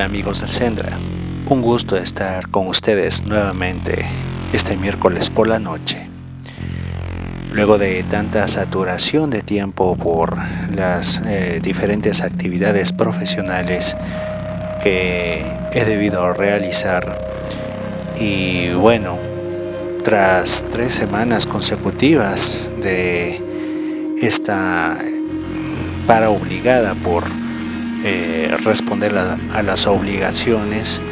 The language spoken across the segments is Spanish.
Hola amigos del Sendra, un gusto estar con ustedes nuevamente este miércoles por la noche. Luego de tanta saturación de tiempo por las eh, diferentes actividades profesionales que he debido realizar y bueno, tras tres semanas consecutivas de esta para obligada por eh, responder a, las obligaciones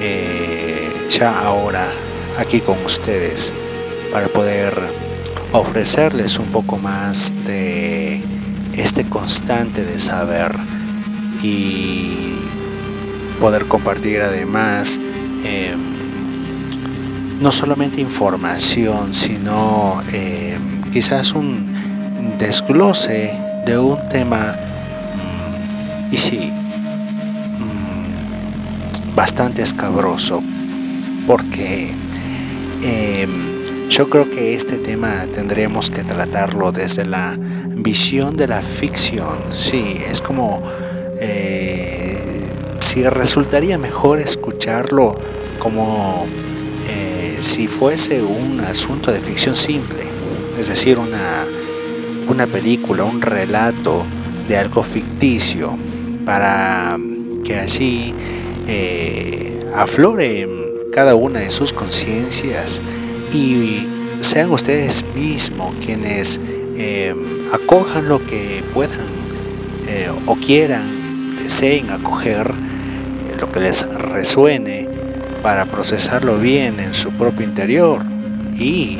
eh, ya ahora aquí con ustedes para poder ofrecerles un poco más de este constante de saber y poder compartir además em, no solamente información sino em, quizás un desglose de un tema y sí, mm, bastante escabroso, porque em, yo creo que este tema tendremos que tratarlo desde la visión de la ficción. Sí, es como eh, si resultaría mejor escucharlo como eh, si fuese un asunto de ficción simple, es decir, una, una película, un relato de algo ficticio para que así eh, afloren cada una de sus conciencias y sean ustedes mismos quienes eh, acojan lo que puedan eh, o quieran, deseen acoger lo que les resuene para procesarlo bien en su propio interior y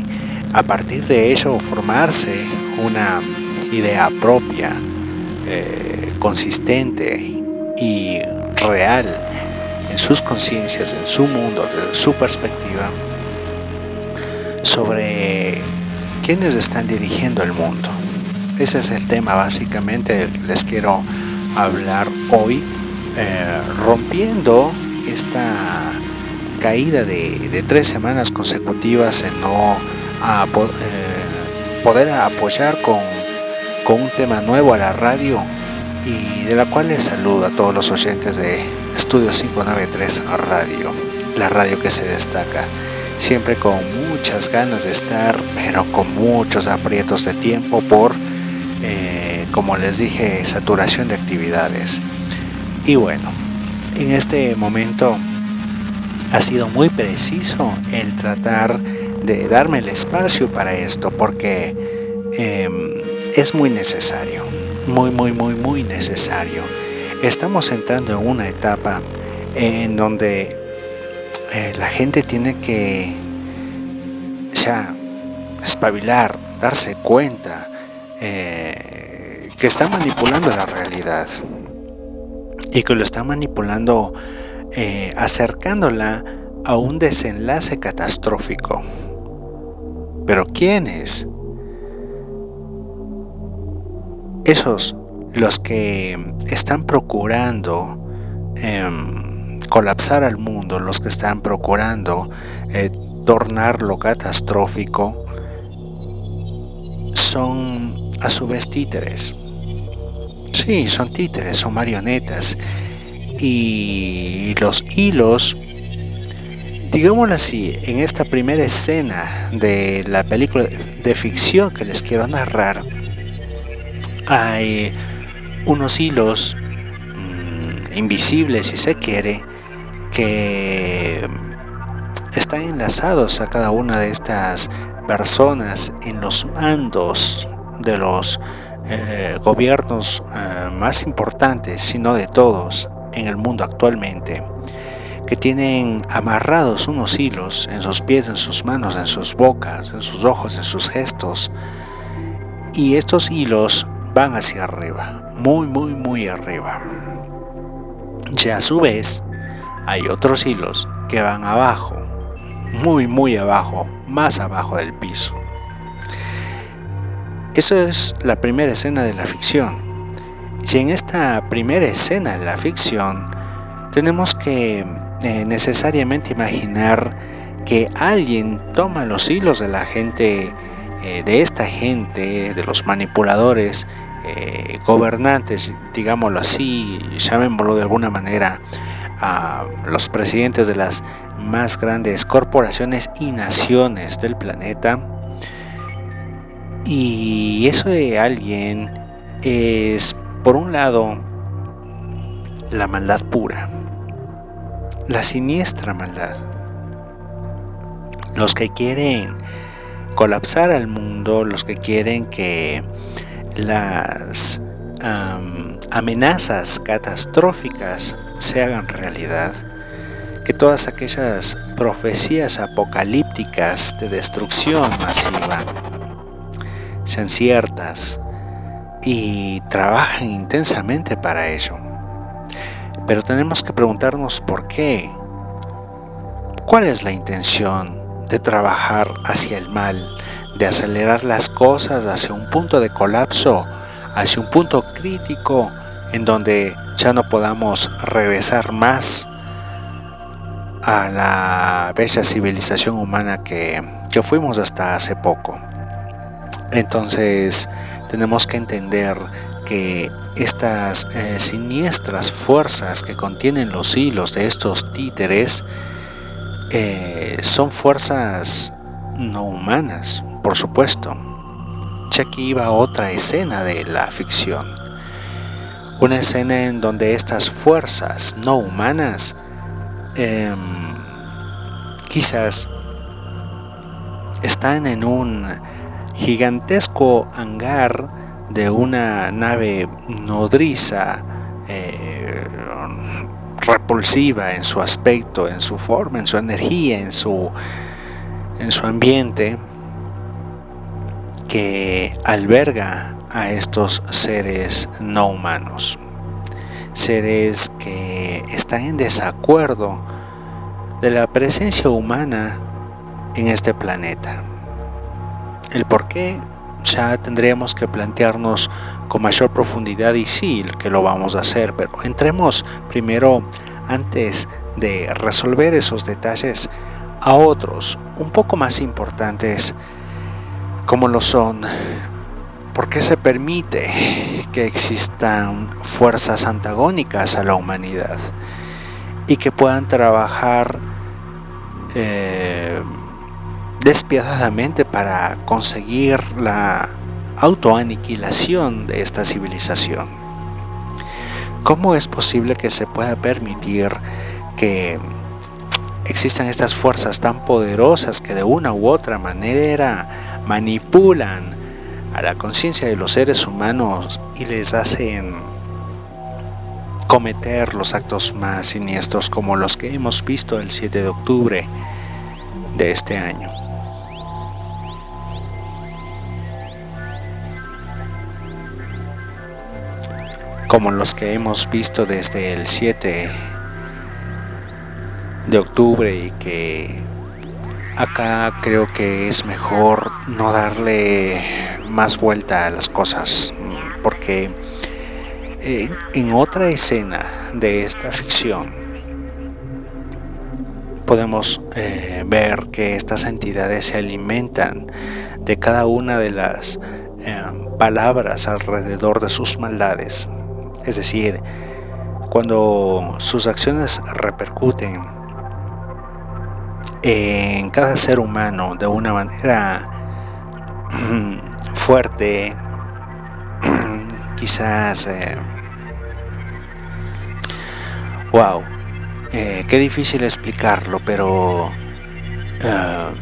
a partir de ello formarse una idea propia consistente y real en sus conciencias, en su mundo, desde su perspectiva, sobre quiénes están dirigiendo el mundo. Ese es el tema básicamente del que les quiero hablar hoy, eh, rompiendo esta caída de, tres semanas consecutivas en no eh, poder apoyar con, con un tema nuevo a la radio y de la cual les saludo a todos los oyentes de Estudio 593 Radio, la radio que se destaca, siempre con muchas ganas de estar, pero con muchos aprietos de tiempo por, eh, como les dije, saturación de actividades. Y bueno, en este momento ha sido muy preciso el tratar de darme el espacio para esto porque em, es muy necesario muy, muy, muy, muy necesario. Estamos entrando en una etapa en donde eh, la gente tiene que ya espabilar, darse cuenta eh, que está manipulando la realidad y que lo está manipulando eh, acercándola a un desenlace catastrófico. Pero ¿quiénes? Esos los que están procurando em, colapsar al mundo, los que están procurando eh, tornarlo catastrófico, son a su vez títeres. Sí, son títeres, son marionetas. Y los hilos, digámoslo así, en esta primera escena de la película de ficción que les quiero narrar, hay unos hilos mm, invisibles, si se quiere, que están enlazados a cada una de estas personas en los mandos de los eh, gobiernos eh, más importantes, sino de todos en el mundo actualmente, que tienen amarrados unos hilos en sus pies, en sus manos, en sus bocas, en sus ojos, en sus gestos, Y estos hilos van hacia arriba, muy, muy, muy arriba. Y a su vez, hay otros hilos que van abajo, muy, muy abajo, más abajo del piso. Eso es la primera escena de la ficción. Y en esta primera escena de la ficción, tenemos que eh, necesariamente imaginar que alguien toma los hilos de la gente, eh, de esta gente, de los manipuladores, eh, gobernantes, digámoslo así, llamémoslo de alguna manera, a los presidentes de las más grandes corporaciones y naciones del planeta. Y eso de alguien es, por un lado, la maldad pura, la siniestra maldad. Los que quieren colapsar al mundo, los que quieren que las amenazas catastróficas se hagan realidad, que todas aquellas profecías apocalípticas de destrucción masiva sean ciertas y trabajen intensamente para ello. Pero tenemos que preguntarnos por qué. ¿Cuál es la intención de trabajar hacia el mal, de acelerar las cosas hacia un punto de colapso, hacia un punto crítico en donde ya no podamos regresar más a la bella civilización humana que, fuimos hasta hace poco. Entonces tenemos que entender que estas eh, siniestras fuerzas que contienen los hilos de estos títeres eh, son fuerzas no humanas, por supuesto. Ya iba otra escena de la ficción. Una escena en donde estas fuerzas no humanas em, quizás están en un gigantesco hangar de una nave nodriza eh, repulsiva en su aspecto, en su forma, en su energía, en su, en su ambiente, que alberga a estos seres no humanos, seres que están en desacuerdo de la presencia humana en este planeta. El por qué ya tendríamos que plantearnos con mayor profundidad y sí que lo vamos a hacer, pero entremos primero antes de resolver esos detalles a otros un poco más importantes como lo son ¿Por qué se permite que existan fuerzas antagónicas a la humanidad y que puedan trabajar eh, despiadadamente para conseguir la autoaniquilación de esta civilización. ¿Cómo es posible que se pueda permitir que existan estas fuerzas tan poderosas que de una u otra manera manipulan a la conciencia de los seres humanos y les hacen cometer los actos más siniestros como los que hemos visto el 7 de octubre de este año? como los que hemos visto desde el 7 de octubre y que acá creo que es mejor no darle más vuelta a las cosas porque eh, en otra escena de esta ficción podemos eh, ver que estas entidades se alimentan de cada una de las eh, palabras alrededor de sus maldades. Es decir, cuando sus acciones repercuten en cada ser humano de una manera fuerte, quizás... wow, eh, eh, qué difícil explicarlo, pero eh,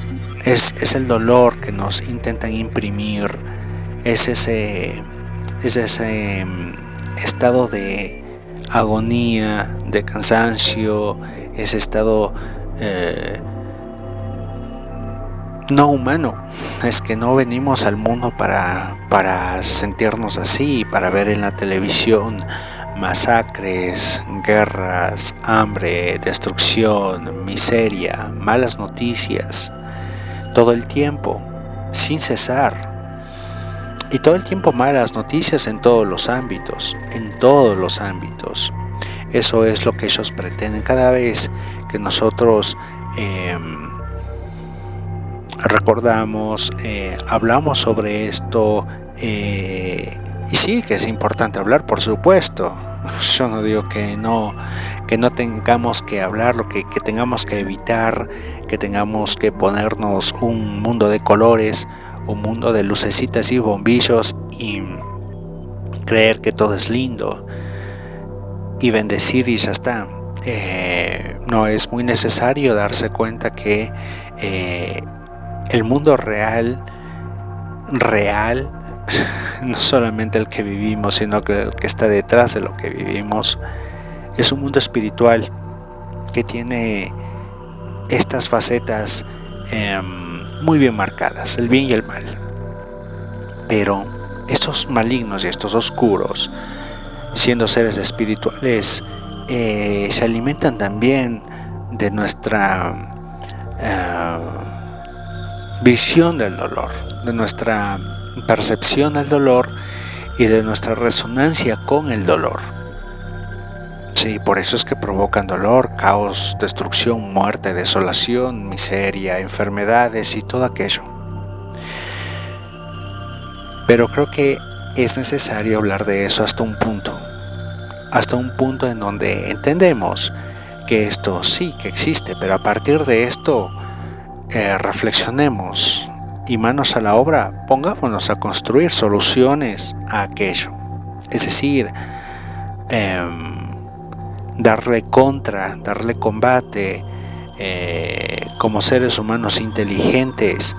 es, es, el dolor que nos intentan imprimir, es ese, es ese estado de agonía, de cansancio, ese estado eh, no humano. Es que no venimos al mundo para, para sentirnos así, para ver en la televisión masacres, guerras, hambre, destrucción, miseria, malas noticias, todo el tiempo, sin cesar. Y todo el tiempo malas noticias en todos los ámbitos, en todos los ámbitos. Eso es lo que ellos pretenden cada vez que nosotros em, recordamos, eh, hablamos sobre esto. Eh, y sí que es importante hablar, por supuesto. Yo no digo que no, que no tengamos que hablar, lo que, que tengamos que evitar, que tengamos que ponernos un mundo de colores, un mundo de lucecitas y bombillos y creer que todo es lindo y bendecir y ya está. Eh, no es muy necesario darse cuenta que el mundo real, real, no solamente el que vivimos, sino que el que está detrás de lo que vivimos, es un mundo espiritual que tiene estas facetas em, muy bien marcadas, el bien y el mal. Pero estos malignos y estos oscuros siendo seres espirituales, eh, se alimentan también de nuestra eh, visión del dolor, de nuestra percepción del dolor y de nuestra resonancia con el dolor. Sí, por eso es que provocan dolor, caos, destrucción, muerte, desolación, miseria, enfermedades y todo aquello. Pero creo que es necesario hablar de eso hasta un punto, hasta un punto en donde entendemos que esto sí que existe, pero a partir de esto reflexionemos y manos a la obra, pongámonos a construir soluciones a aquello. Es decir, em, darle contra, darle combate eh, como seres humanos inteligentes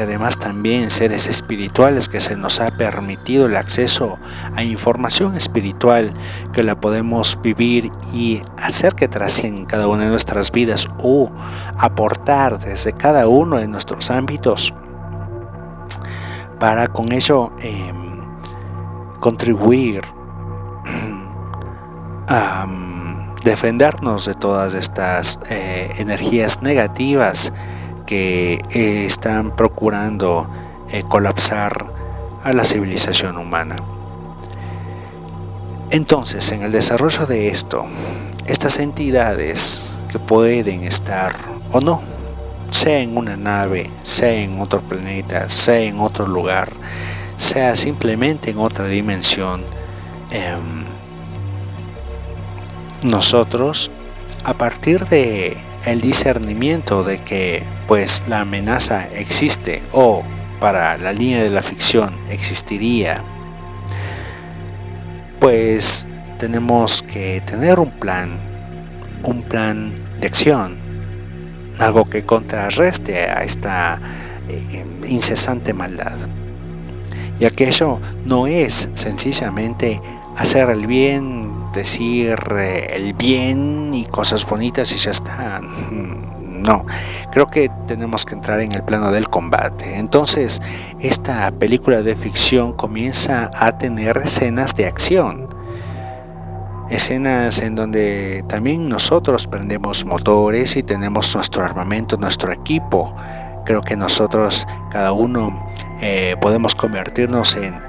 además también seres espirituales que se nos ha permitido el acceso a información espiritual que la podemos vivir y hacer que trascienda cada una de nuestras vidas o aportar desde cada uno de nuestros ámbitos. Para con ello em, contribuir a defendernos de todas estas eh, energías negativas que eh, están procurando eh, colapsar a la civilización humana. Entonces, en el desarrollo de esto, estas entidades que pueden estar o no, sea en una nave, sea en otro planeta, sea en otro lugar, sea simplemente en otra dimensión, em, nosotros, a partir de el discernimiento de que pues la amenaza existe o para la línea de la ficción existiría, pues tenemos que tener un plan, un plan de acción, algo que contrarreste a esta eh, incesante maldad. Y aquello no es sencillamente hacer el bien, decir eh, el bien y cosas bonitas y ya está. Mm, no, creo que tenemos que entrar en el plano del combate. Entonces, esta película de ficción comienza a tener escenas de acción. Escenas en donde también nosotros prendemos motores y tenemos nuestro armamento, nuestro equipo. Creo que nosotros, cada uno, eh, podemos convertirnos en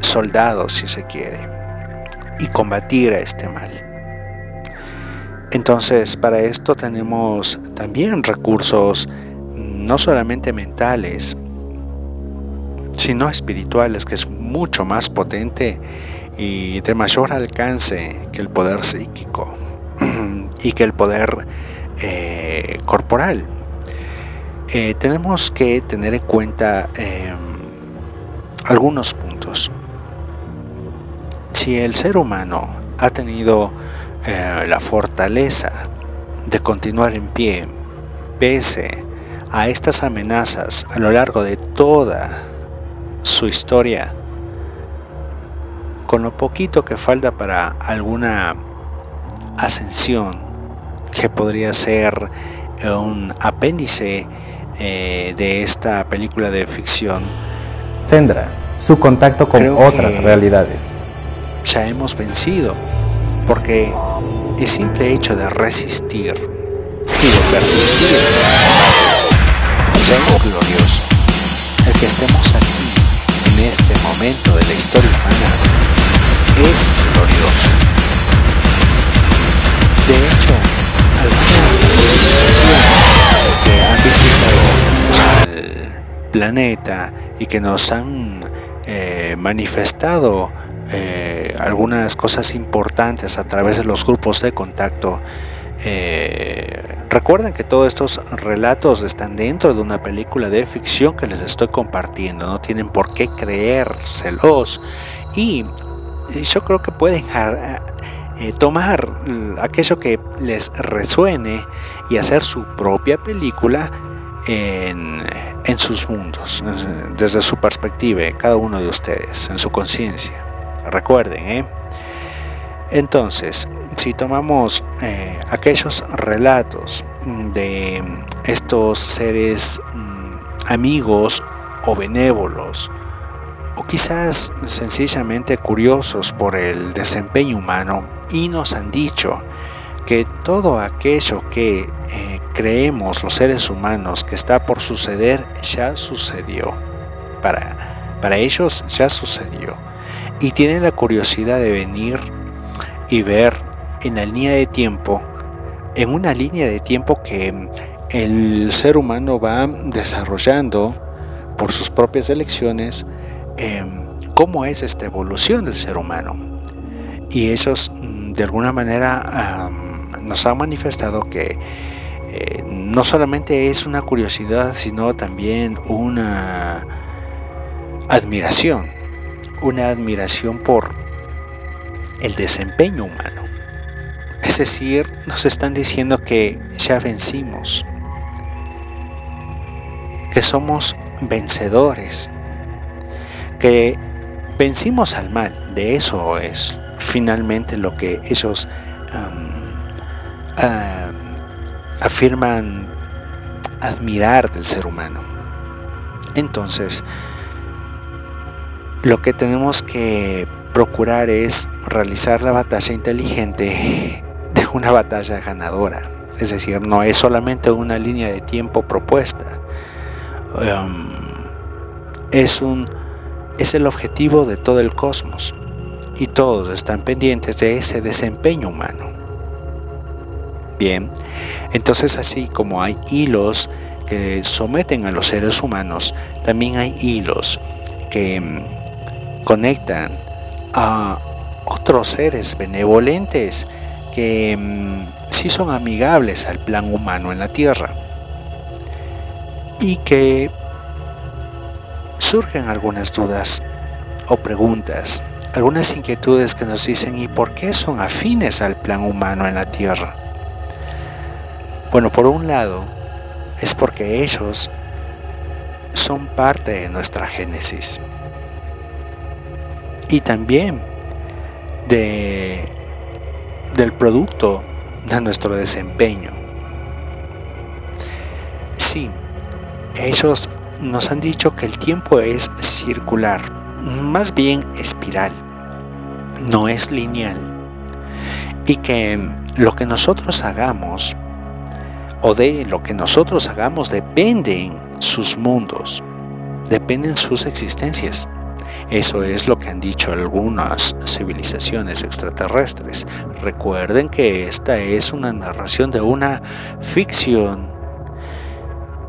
soldados si se quiere y combatir a este mal. Entonces, para esto tenemos también recursos no solamente mentales, sino espirituales, que es mucho más potente y de mayor alcance que el poder psíquico y que el poder eh, corporal. Eh, tenemos que tener en cuenta em, algunos si el ser humano ha tenido eh, la fortaleza de continuar en pie pese a estas amenazas a lo largo de toda su historia, con lo poquito que falta para alguna ascensión que podría ser un apéndice eh, de esta película de ficción. Tendrá su contacto con otras realidades. Ya hemos vencido, porque el simple hecho de resistir y de persistir en este momento es glorioso. El que estemos aquí en este momento de la historia humana es glorioso. De hecho, algunas civilizaciones que han visitado el planeta y que nos han eh, manifestado eh, algunas cosas importantes a través de los grupos de contacto. Eh, recuerden que todos estos relatos están dentro de una película de ficción que les estoy compartiendo, no tienen por qué creérselos y yo creo que pueden eh, tomar aquello que les resuene y hacer su propia película en, en, sus mundos, desde su perspectiva, cada uno de ustedes, en su conciencia. Recuerden, ¿eh? Entonces, si tomamos eh, aquellos relatos de estos seres mm, amigos o benévolos, o quizás sencillamente curiosos por el desempeño humano y nos han dicho que todo aquello que eh, creemos los seres humanos que está por suceder ya sucedió. Para, para ellos ya sucedió. Y tienen la curiosidad de venir y ver en la línea de tiempo, en una línea de tiempo que el ser humano va desarrollando por sus propias elecciones, em, cómo es esta evolución del ser humano. Y ellos mm, de alguna manera nos han manifestado que eh, no solamente es una curiosidad, sino también una admiración, una admiración por el desempeño humano. Es decir, nos están diciendo que ya vencimos, que somos vencedores, que vencimos al mal. De eso es finalmente lo que ellos afirman admirar del ser humano. Entonces, lo que tenemos que procurar es realizar la batalla inteligente de una batalla ganadora. Es decir, no es solamente una línea de tiempo propuesta. Um, es, un, es el objetivo de todo el cosmos y todos están pendientes de ese desempeño humano. Bien, entonces así como hay hilos que someten a los seres humanos, también hay hilos que mm, conectan a otros seres benevolentes que mm, sí son amigables al plan humano en la Tierra y que surgen algunas dudas o preguntas algunas inquietudes que nos dicen ¿y por qué son afines al plan humano en la Tierra? Bueno, por un lado, es porque ellos son parte de nuestra génesis y también de, del producto de nuestro desempeño. Sí, ellos nos han dicho que el tiempo es circular, más bien espiral no es lineal y que lo que nosotros hagamos o de lo que nosotros hagamos dependen sus mundos, dependen sus existencias. Eso es lo que han dicho algunas civilizaciones extraterrestres. Recuerden que esta es una narración de una ficción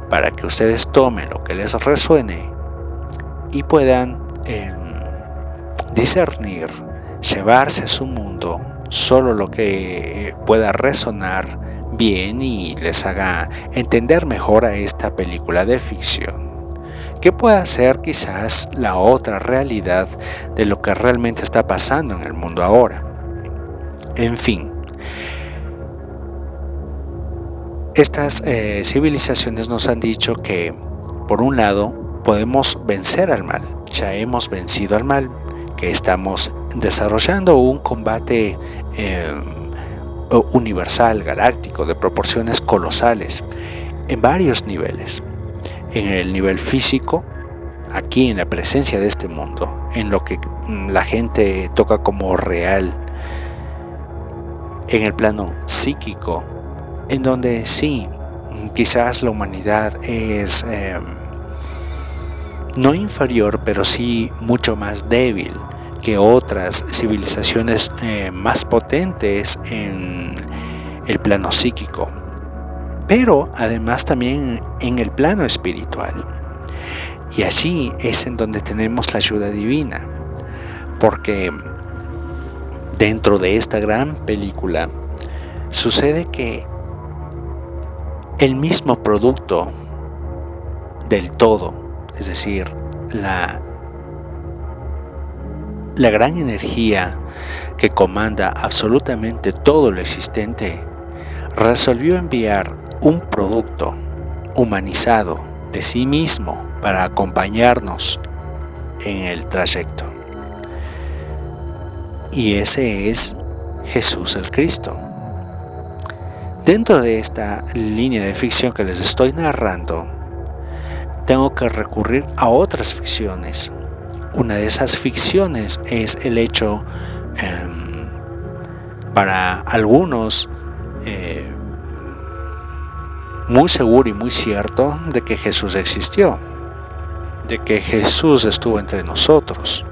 para que ustedes tomen lo que les resuene y puedan em, discernir llevarse a su mundo solo lo que pueda resonar bien y les haga entender mejor a esta película de ficción, que pueda ser quizás la otra realidad de lo que realmente está pasando en el mundo ahora. En fin, estas eh, civilizaciones nos han dicho que, por un lado, podemos vencer al mal, ya hemos vencido al mal, que estamos desarrollando un combate eh, universal, galáctico, de proporciones colosales, en varios niveles. En el nivel físico, aquí en la presencia de este mundo, en lo que la gente toca como real, en el plano psíquico, en donde sí, quizás la humanidad es em, no inferior, pero sí mucho más débil que otras civilizaciones eh, más potentes en el plano psíquico, pero además también en el plano espiritual. Y allí es en donde tenemos la ayuda divina, porque dentro de esta gran película sucede que el mismo producto del todo, es decir, la, la gran energía que comanda absolutamente todo lo existente, resolvió enviar un producto humanizado de sí mismo para acompañarnos en el trayecto. Y ese es Jesús el Cristo. Dentro de esta línea de ficción que les estoy narrando, tengo que recurrir a otras ficciones. Una de esas ficciones es el hecho, em, para algunos, eh, muy seguro y muy cierto de que Jesús existió, de que Jesús estuvo entre nosotros,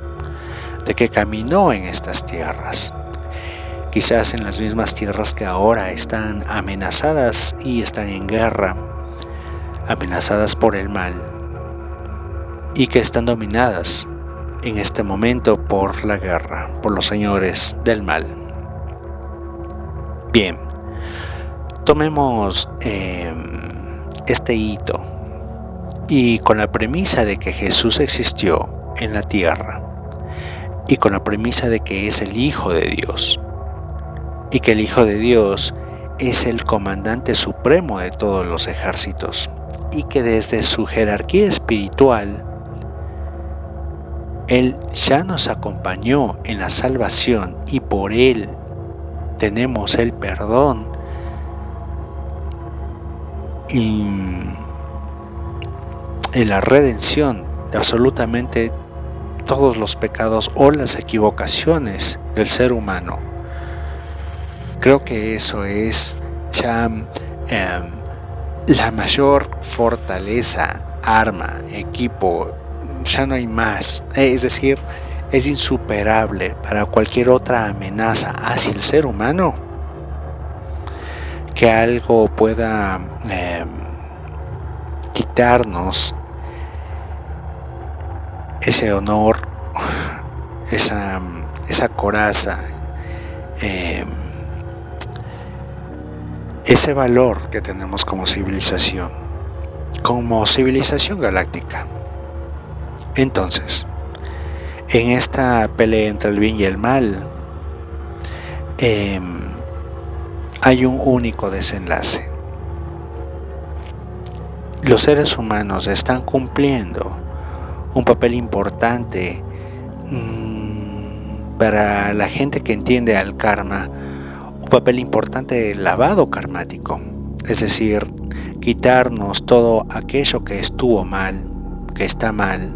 de que caminó en estas tierras quizás en las mismas tierras que ahora están amenazadas y están en guerra, amenazadas por el mal, y que están dominadas en este momento por la guerra, por los señores del mal. Bien, tomemos em, este hito y con la premisa de que Jesús existió en la tierra y con la premisa de que es el Hijo de Dios, y que el Hijo de Dios es el comandante supremo de todos los ejércitos y que desde su jerarquía espiritual Él ya nos acompañó en la salvación y por Él tenemos el perdón y en la redención de absolutamente todos los pecados o las equivocaciones del ser humano. Creo que eso es ya em, la mayor fortaleza, arma, equipo, ya no hay más. Es decir, es insuperable para cualquier otra amenaza hacia el ser humano que algo pueda em, quitarnos ese honor, esa, esa coraza. Em, ese valor que tenemos como civilización, como civilización galáctica. Entonces, en esta pelea entre el bien y el mal, em, hay un único desenlace. Los seres humanos están cumpliendo un papel importante mm, para la gente que entiende al karma un papel importante de lavado karmático, es decir, quitarnos todo aquello que estuvo mal, que está mal,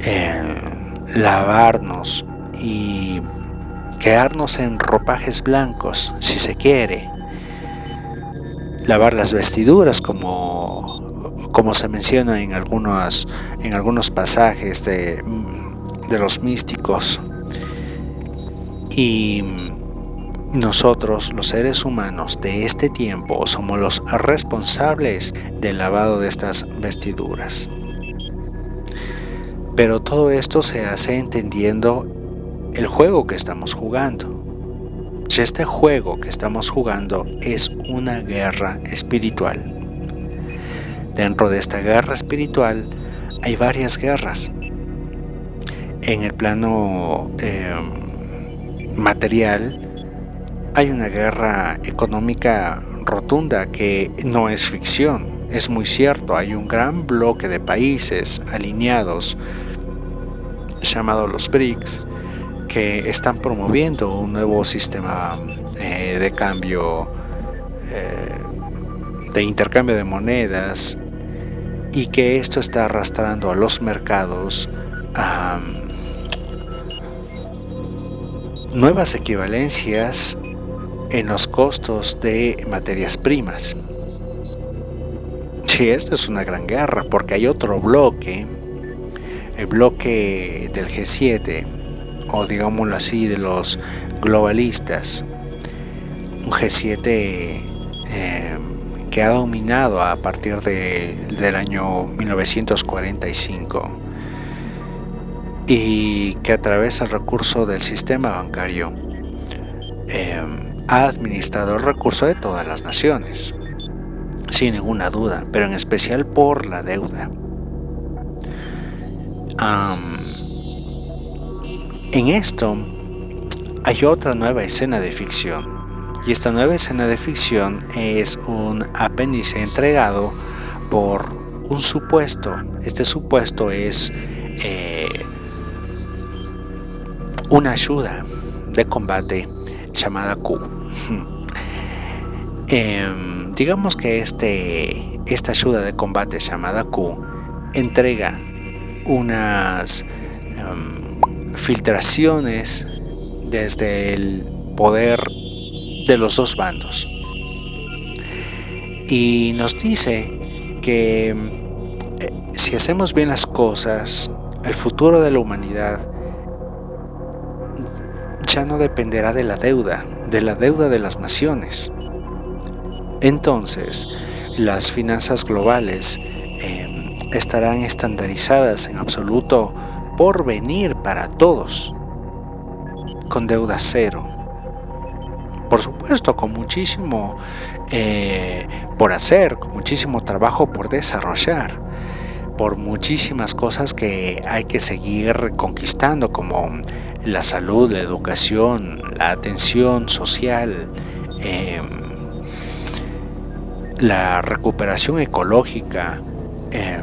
eh, lavarnos y quedarnos en ropajes blancos, si se quiere, lavar las vestiduras como, como se menciona en algunos, en algunos pasajes de, de los místicos y nosotros, los seres humanos de este tiempo, somos los responsables del lavado de estas vestiduras. Pero todo esto se hace entendiendo el juego que estamos jugando. Si este juego que estamos jugando es una guerra espiritual. Dentro de esta guerra espiritual hay varias guerras. En el plano eh, material hay una guerra económica rotunda que no es ficción, es muy cierto, hay un gran bloque de países alineados llamado los BRICS que están promoviendo un nuevo sistema eh, de cambio, eh, de intercambio de monedas y que esto está arrastrando a los mercados a nuevas equivalencias en los costos de materias primas. Sí, esto es una gran guerra porque hay otro bloque, el bloque del G7, o digámoslo así, de los globalistas. Un G7 eh, que ha dominado a partir del año 1945 y que a través del recurso del sistema bancario eh, ha administrado el recurso de todas las naciones, sin ninguna duda, pero en especial por la deuda. En esto hay otra nueva escena de ficción y esta nueva escena de ficción es un apéndice entregado por un supuesto. Este supuesto es eh, una ayuda de combate llamada Q. Em, digamos que este, esta ayuda de combate llamada Q entrega unas em, filtraciones desde el poder de los dos bandos. Y nos dice que eh, si hacemos bien las cosas, el futuro de la humanidad ya no dependerá de la deuda, de la deuda de las naciones. Entonces, las finanzas globales em, estarán estandarizadas en absoluto por venir para todos, con deuda cero. Por supuesto, con muchísimo eh, por hacer, con muchísimo trabajo por desarrollar, por muchísimas cosas que hay que seguir conquistando, como la salud, la educación, la atención social, em, la recuperación ecológica, em,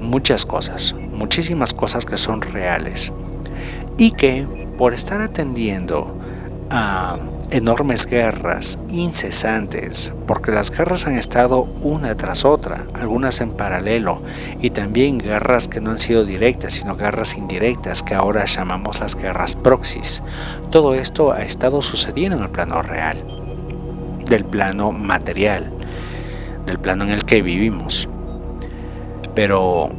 muchas cosas, muchísimas cosas que son reales y que por estar atendiendo a enormes guerras incesantes, porque las guerras han estado una tras otra, algunas en paralelo, y también guerras que no han sido directas, sino guerras indirectas, que ahora llamamos las guerras proxies. Todo esto ha estado sucediendo en el plano real, del plano material, del plano en el que vivimos. Pero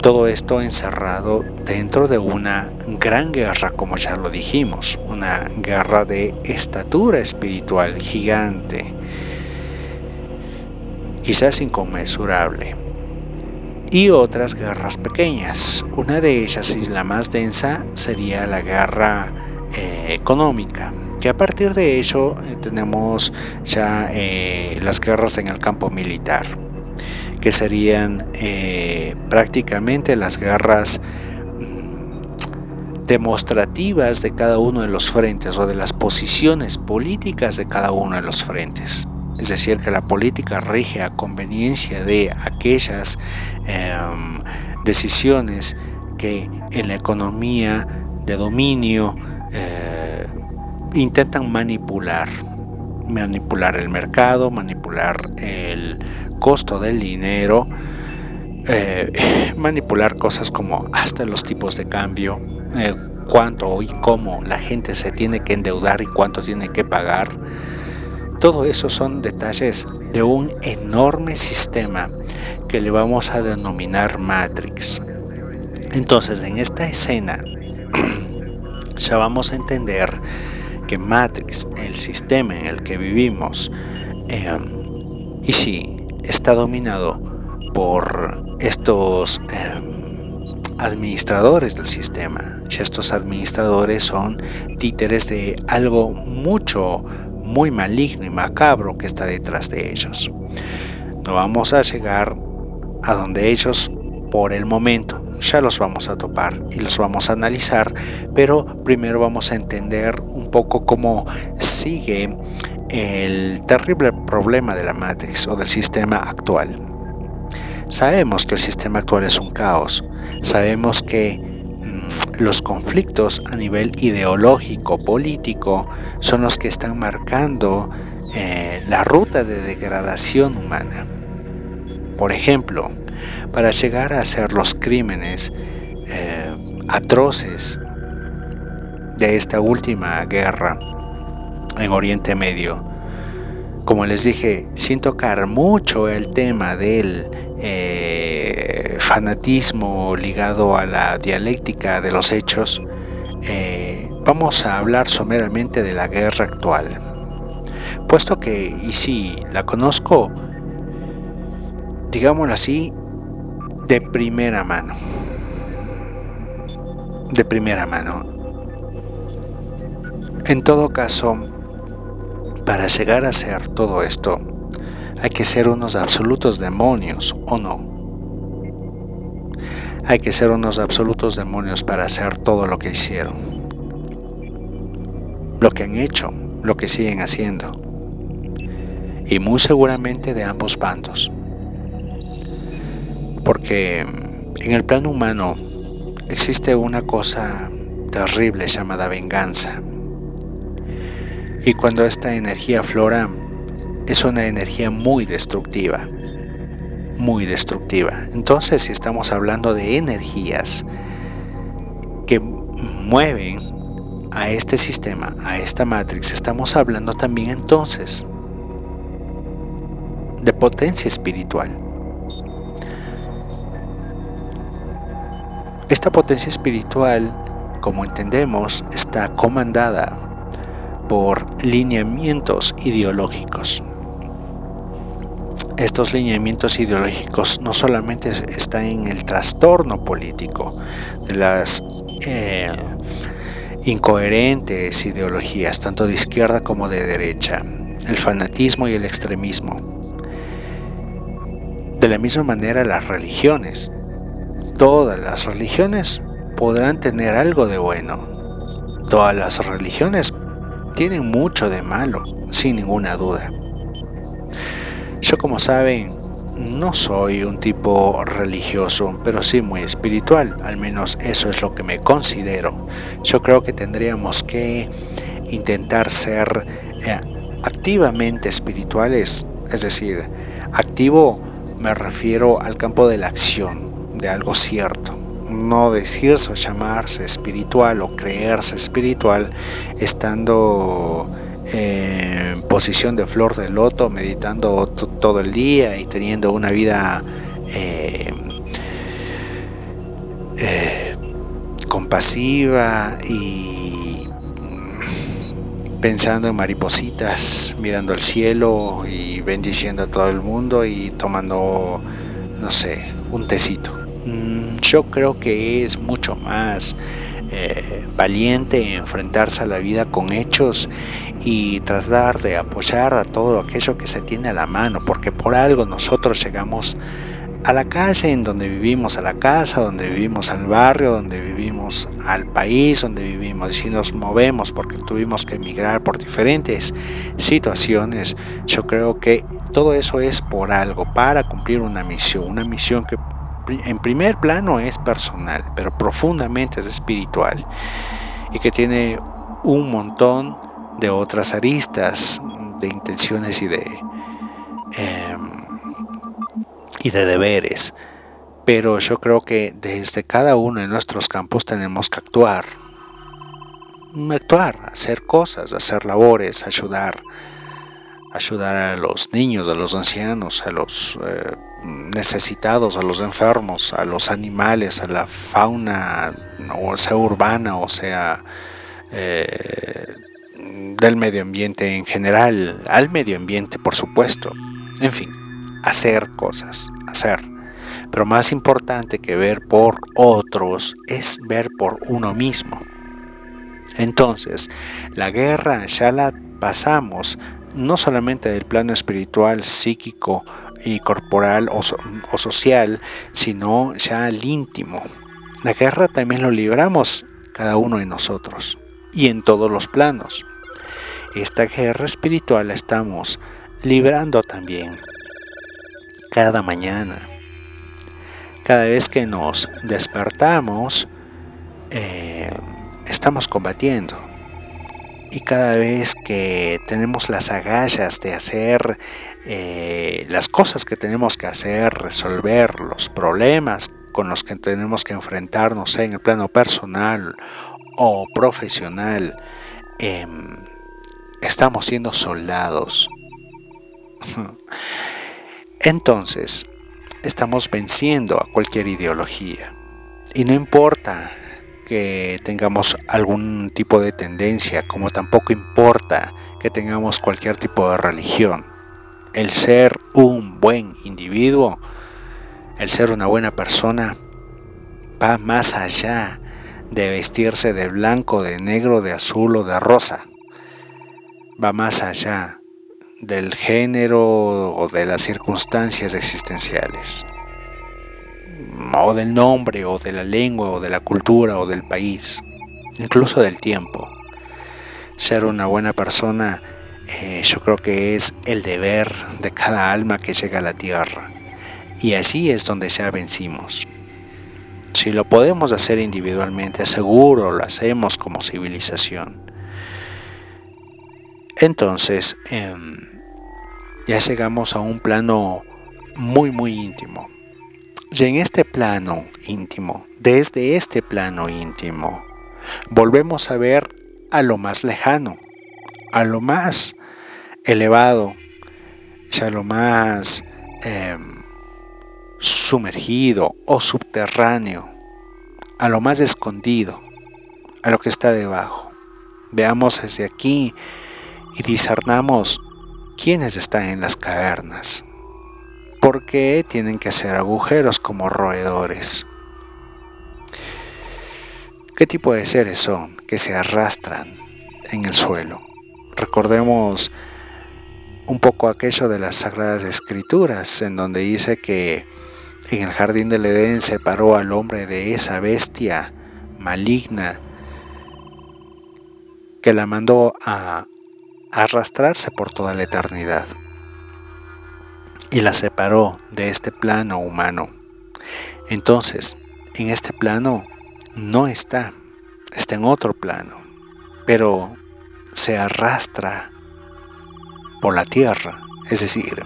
todo esto encerrado dentro de una gran guerra, como ya lo dijimos, una guerra de estatura espiritual gigante, quizás inconmensurable, y otras guerras pequeñas. Una de ellas y la más densa sería la guerra eh, económica, que a partir de ello eh, tenemos ya eh, las guerras en el campo militar que serían eh, prácticamente las guerras mm, demostrativas de cada uno de los frentes o de las posiciones políticas de cada uno de los frentes. Es decir, que la política rige a conveniencia de aquellas em, decisiones que en la economía de dominio eh, intentan manipular. Manipular el mercado, manipular el costo del dinero, eh, manipular cosas como hasta los tipos de cambio, eh, cuánto y cómo la gente se tiene que endeudar y cuánto tiene que pagar. Todo eso son detalles de un enorme sistema que le vamos a denominar Matrix. Entonces, en esta escena ya vamos a entender que Matrix, el sistema en el que vivimos, eh, y si está dominado por estos em, administradores del sistema. Y estos administradores son títeres de algo mucho, muy maligno y macabro que está detrás de ellos. No vamos a llegar a donde ellos por el momento. Ya los vamos a topar y los vamos a analizar, pero primero vamos a entender un poco cómo sigue el terrible problema de la Matrix o del sistema actual. Sabemos que el sistema actual es un caos, sabemos que mm, los conflictos a nivel ideológico, político, son los que están marcando eh, la ruta de degradación humana. Por ejemplo, para llegar a hacer los crímenes eh, atroces de esta última guerra en Oriente Medio. Como les dije, sin tocar mucho el tema del eh, fanatismo ligado a la dialéctica de los hechos, eh, vamos a hablar someramente de la guerra actual. Puesto que, y si la conozco, digámoslo así, de primera mano. De primera mano. En todo caso, para llegar a ser todo esto, hay que ser unos absolutos demonios, ¿o no? Hay que ser unos absolutos demonios para hacer todo lo que hicieron. Lo que han hecho, lo que siguen haciendo. Y muy seguramente de ambos bandos. Porque en el plano humano existe una cosa terrible llamada venganza. Y cuando esta energía flora, es una energía muy destructiva. Muy destructiva. Entonces, si estamos hablando de energías que mueven a este sistema, a esta matrix, estamos hablando también entonces de potencia espiritual. Esta potencia espiritual, como entendemos, está comandada por lineamientos ideológicos. Estos lineamientos ideológicos no solamente están en el trastorno político de las eh, incoherentes ideologías, tanto de izquierda como de derecha, el fanatismo y el extremismo. De la misma manera las religiones. Todas las religiones podrán tener algo de bueno. Todas las religiones tienen mucho de malo, sin ninguna duda. Yo como saben, no soy un tipo religioso, pero sí muy espiritual, al menos eso es lo que me considero. Yo creo que tendríamos que intentar ser eh, activamente espirituales, es decir, activo me refiero al campo de la acción, de algo cierto no decirse o llamarse espiritual o creerse espiritual estando en posición de flor de loto, meditando todo el día y teniendo una vida eh, eh, compasiva y pensando en maripositas, mirando al cielo y bendiciendo a todo el mundo y tomando, no sé, un tecito. Yo creo que es mucho más eh, valiente enfrentarse a la vida con hechos y tratar de apoyar a todo aquello que se tiene a la mano, porque por algo nosotros llegamos a la calle en donde vivimos, a la casa donde vivimos, al barrio donde vivimos, al país donde vivimos, y si nos movemos porque tuvimos que emigrar por diferentes situaciones, yo creo que todo eso es por algo, para cumplir una misión, una misión que en primer plano es personal, pero profundamente es espiritual y que tiene un montón de otras aristas de intenciones y de em, y de deberes. Pero yo creo que desde cada uno de nuestros campos tenemos que actuar. Actuar, hacer cosas, hacer labores, ayudar. Ayudar a los niños, a los ancianos, a los eh, necesitados, a los enfermos, a los animales, a la fauna, o sea urbana, o sea eh, del medio ambiente en general, al medio ambiente por supuesto, en fin, hacer cosas, hacer. Pero más importante que ver por otros es ver por uno mismo. Entonces, la guerra ya la pasamos no solamente del plano espiritual, psíquico y corporal o, social, sino ya al íntimo. La guerra también lo libramos cada uno de nosotros y en todos los planos. Esta guerra espiritual la estamos librando también cada mañana. Cada vez que nos despertamos, eh, estamos combatiendo. y cada vez que tenemos las agallas de hacer eh, las cosas que tenemos que hacer, resolver los problemas con los que tenemos que enfrentarnos en el plano personal o profesional, em, estamos siendo soldados. Entonces, estamos venciendo a cualquier ideología. Y no importa que tengamos algún tipo de tendencia, como tampoco importa que tengamos cualquier tipo de religión. El ser un buen individuo, el ser una buena persona, va más allá de vestirse de blanco, de negro, de azul o de rosa. Va más allá del género o de las circunstancias existenciales o del nombre, o de la lengua, o de la cultura, o del país, incluso del tiempo. Ser una buena persona eh, yo creo que es el deber de cada alma que llega a la tierra. Y así es donde ya vencimos. Si lo podemos hacer individualmente, seguro lo hacemos como civilización. Entonces, em, ya llegamos a un plano muy, muy íntimo. Y en este plano íntimo, desde este plano íntimo, volvemos a ver a lo más lejano, a lo más elevado, a lo más em, sumergido o subterráneo, a lo más escondido, a lo que está debajo. Veamos desde aquí y discernamos quiénes están en las cavernas. ¿Por qué tienen que hacer agujeros como roedores? ¿Qué tipo de seres son que se arrastran en el suelo? Recordemos un poco aquello de las Sagradas Escrituras, en donde dice que en el jardín del Edén separó al hombre de esa bestia maligna que la mandó a arrastrarse por toda la eternidad y la separó de este plano humano. Entonces, en este plano no está, está en otro plano, pero se arrastra por la tierra, es decir,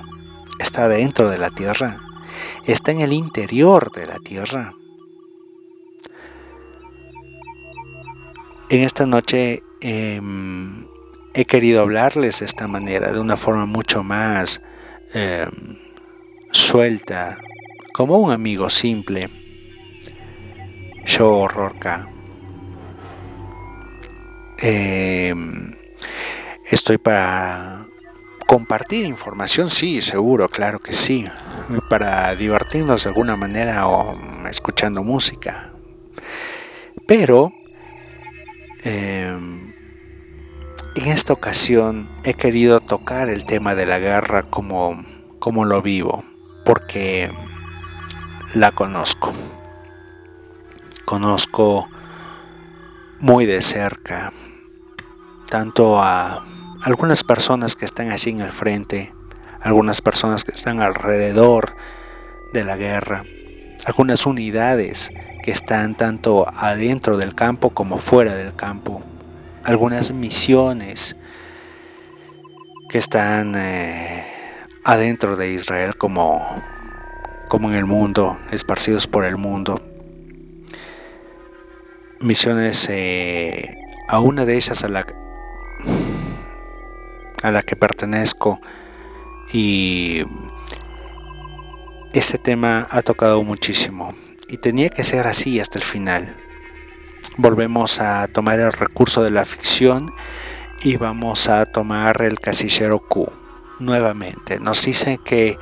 está dentro de la tierra, está en el interior de la tierra. En esta noche em, he querido hablarles de esta manera, de una forma mucho más Em, suelta, como un amigo simple. Yo, Rorca. Em, estoy para compartir información, sí, seguro, claro que sí. Para divertirnos de alguna manera o escuchando música. Pero em, en esta ocasión he querido tocar el tema de la guerra como, como lo vivo, porque la conozco. Conozco muy de cerca tanto a algunas personas que están allí en el frente, algunas personas que están alrededor de la guerra, algunas unidades que están tanto adentro del campo como fuera del campo algunas misiones que están eh, adentro de Israel como, como en el mundo, esparcidos por el mundo. Misiones eh, a una de ellas a la, a la que pertenezco y este tema ha tocado muchísimo y tenía que ser así hasta el final volvemos a tomar el recurso de la ficción y vamos a tomar el casillero Q nuevamente. Nos dicen que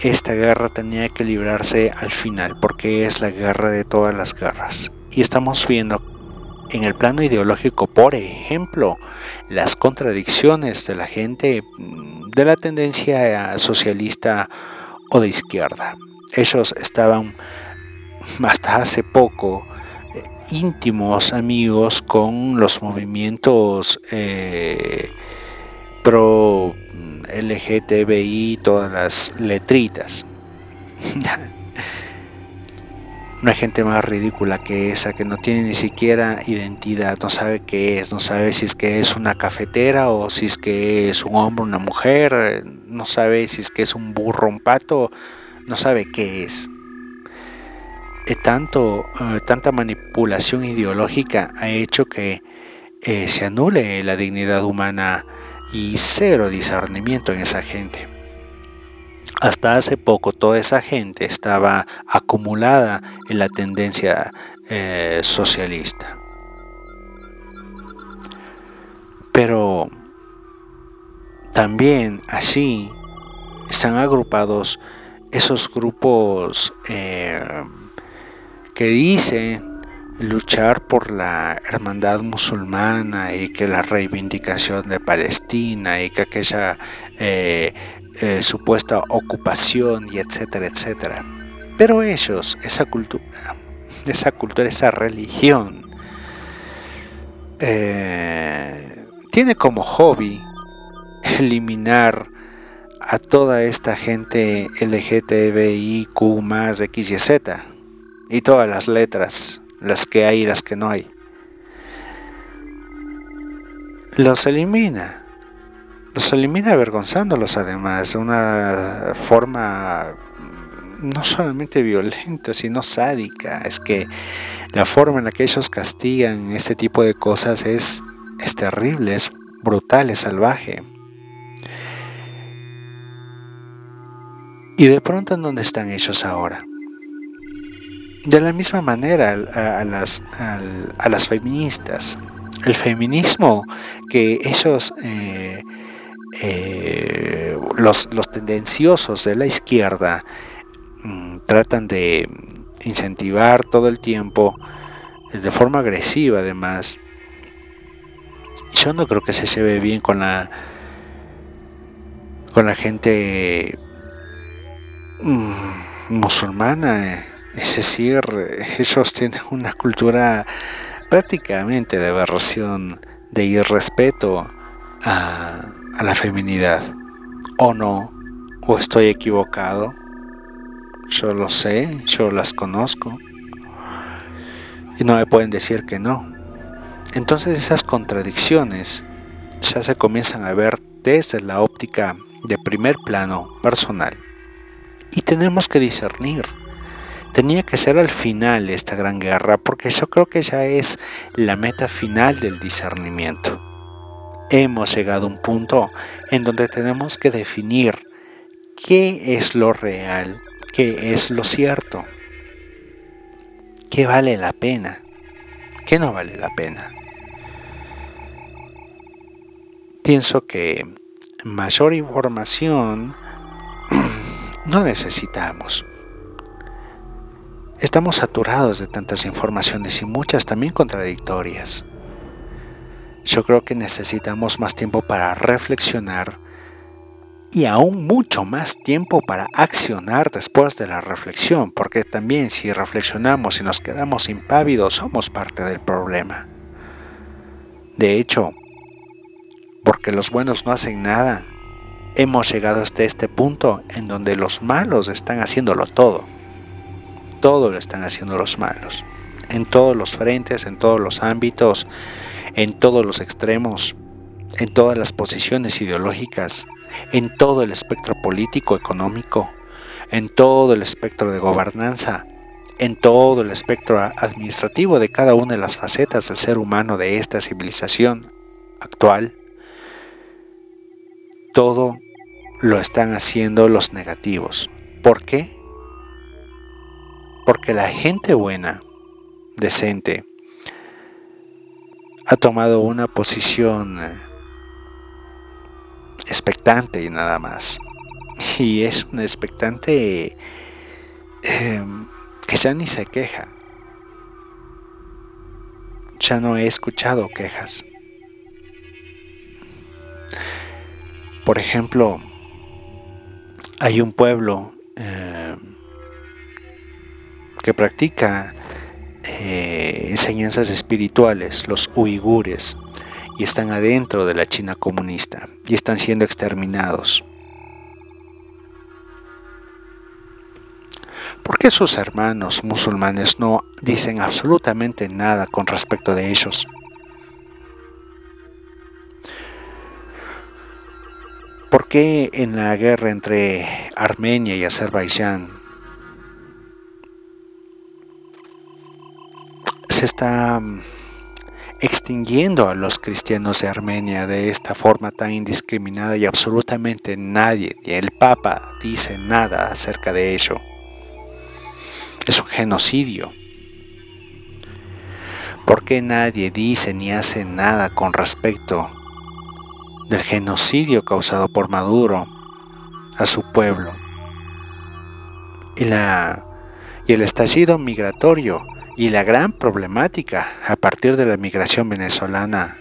esta guerra tenía que librarse al final porque es la guerra de todas las guerras. Y estamos viendo en el plano ideológico, por ejemplo, las contradicciones de la gente mm, de la tendencia socialista o de izquierda. Ellos estaban hasta hace poco íntimos amigos con los movimientos eh, pro LGTBI, todas las letritas. No hay gente más ridícula que esa, que no tiene ni siquiera identidad, no sabe qué es, no sabe si es que es una cafetera o si es que es un hombre, una mujer, no sabe si es que es un burro, un pato, no sabe qué es. Eh, tanto, eh, tanta manipulación ideológica ha hecho que eh, se anule la dignidad humana y cero discernimiento en esa gente. Hasta hace poco toda esa gente estaba acumulada en la tendencia socialista. Pero también así están agrupados esos grupos que dice luchar por la hermandad musulmana y que la reivindicación de Palestina y que aquella eh, eh, supuesta ocupación y etcétera, etcétera. Pero ellos, esa cultura, esa cultura, esa religión, eh, tiene como hobby eliminar a toda esta gente LGTBIQ más X y Z y todas las letras, las que hay y las que no hay. Los elimina, los elimina avergonzándolos además de una forma no solamente violenta, sino sádica. Es que la forma en la que ellos castigan este tipo de cosas es, es terrible, es brutal, es salvaje. Y de pronto, ¿en dónde están ellos ahora? De la misma manera a, las, a, las feministas. El feminismo que ellos, eh, eh, los, tendenciosos de la izquierda, mm, tratan de incentivar todo el tiempo, de forma agresiva además, yo no creo que se lleve bien con la con la gente mm, musulmana eh. Es decir, ellos tienen una cultura prácticamente de aberración, de irrespeto a, a la feminidad. ¿O no? ¿O estoy equivocado? Yo lo sé, yo las conozco. Y no me pueden decir que no. Entonces esas contradicciones ya se comienzan a ver desde la óptica de primer plano personal. Y tenemos que discernir tenía que ser al final esta gran guerra, porque yo creo que ya es la meta final del discernimiento. Hemos llegado a un punto en donde tenemos que definir qué es lo real, qué es lo cierto, qué vale la pena, qué no vale la pena. Pienso que mayor información no necesitamos. Estamos saturados de tantas informaciones y muchas también contradictorias. Yo creo que necesitamos más tiempo para reflexionar y aún mucho más tiempo para accionar después de la reflexión, porque también si reflexionamos y nos quedamos impávidos somos parte del problema. De hecho, porque los buenos no hacen nada, hemos llegado hasta este punto en donde los malos están haciéndolo todo todo lo están haciendo los malos. En todos los frentes, en todos los ámbitos, en todos los extremos, en todas las posiciones ideológicas, en todo el espectro político, económico, en todo el espectro de gobernanza, en todo el espectro administrativo de cada una de las facetas del ser humano de esta civilización actual. Todo lo están haciendo los negativos. ¿Por qué? porque la gente buena, decente, ha tomado una posición eh, expectante y nada más. Y es un expectante em, que ya ni se queja. Ya no he escuchado quejas. Por ejemplo, hay un pueblo em, que practica eh, enseñanzas espirituales, los uigures, y están adentro de la China comunista y están siendo exterminados. ¿Por qué sus hermanos musulmanes no dicen absolutamente nada con respecto de ellos? ¿Por qué en la guerra entre Armenia y Azerbaiyán se está mm, extinguiendo a los cristianos de Armenia de esta forma tan indiscriminada y absolutamente nadie, ni el Papa, dice nada acerca de ello. Es un genocidio. ¿Por qué nadie dice ni hace nada con respecto del genocidio causado por Maduro a su pueblo? Y, el estallido migratorio y la gran problemática a partir de la migración venezolana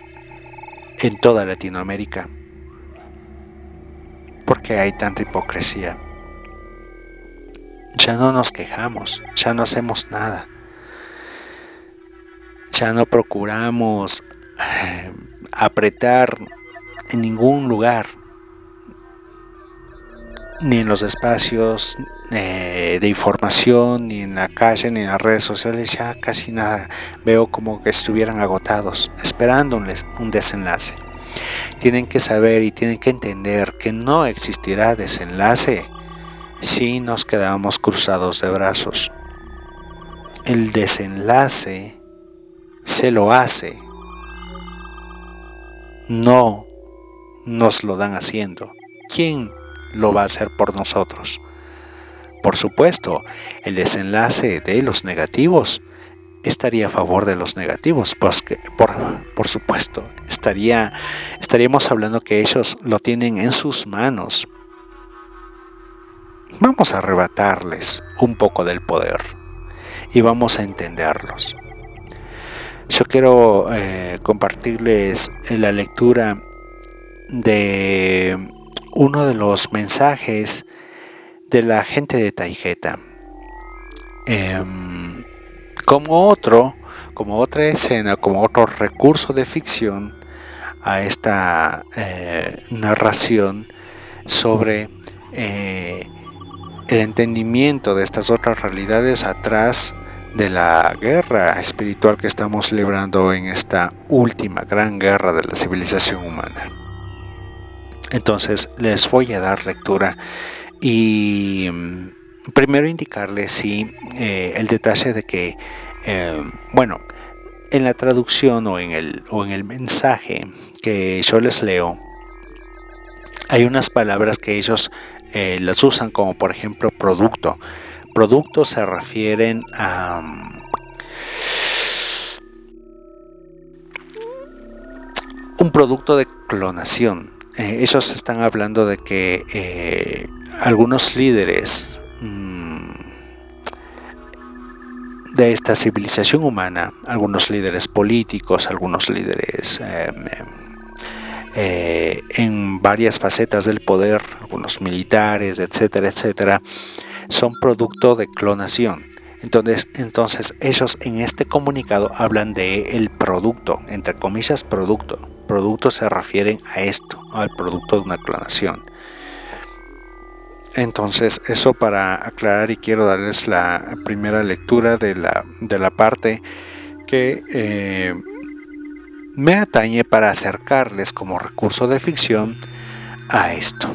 en toda Latinoamérica. ¿Por qué hay tanta hipocresía? Ya no nos quejamos, ya no hacemos nada. Ya no procuramos eh, apretar en ningún lugar, ni en los espacios eh, de información, ni en la calle, ni en las redes sociales, ya casi nada. Veo como que estuvieran agotados, esperando un desenlace. Tienen que saber y tienen que entender que no existirá desenlace si nos quedamos cruzados de brazos. El desenlace se lo hace. No nos lo dan haciendo. ¿Quién lo va a hacer por nosotros? Por supuesto, el desenlace de los negativos estaría a favor de los negativos, pues por, por supuesto, estaría, estaríamos hablando que ellos lo tienen en sus manos. Vamos a arrebatarles un poco del poder y vamos a entenderlos. Yo quiero eh, compartirles la lectura de uno de los mensajes de la gente de Taijeta. Em, como otro, como otra escena, como otro recurso de ficción a esta eh, narración sobre eh, el entendimiento de estas otras realidades atrás de la guerra espiritual que estamos librando en esta última gran guerra de la civilización humana. Entonces les voy a dar lectura y mm, primero indicarles sí, eh, el detalle de que, eh, bueno, en la traducción o en, el, o en el mensaje que yo les leo, hay unas palabras que ellos eh, las usan como por ejemplo producto. Productos se refieren a... Mm, un producto de clonación. Ellos están hablando de que algunos líderes mm, de esta civilización humana, algunos líderes políticos, algunos líderes em, em, eh, en varias facetas del poder, algunos militares, etcétera, etcétera, son producto de clonación. Entonces, entonces ellos en este comunicado hablan de el producto, entre comillas producto. Producto se refieren a esto, al producto de una clonación. Entonces, eso para aclarar y quiero darles la primera lectura de la, de la parte que eh, me atañe para acercarles como recurso de ficción a esto.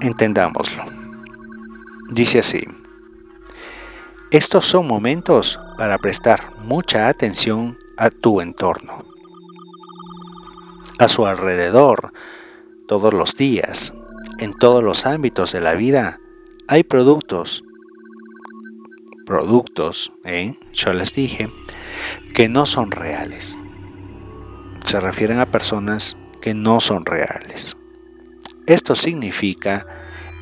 Entendámoslo. Dice así, estos son momentos para prestar mucha atención a tu entorno, a su alrededor, todos los días, en todos los ámbitos de la vida hay productos, productos, ¿eh? yo les dije, que no son reales. Se refieren a personas que no son reales. Esto significa,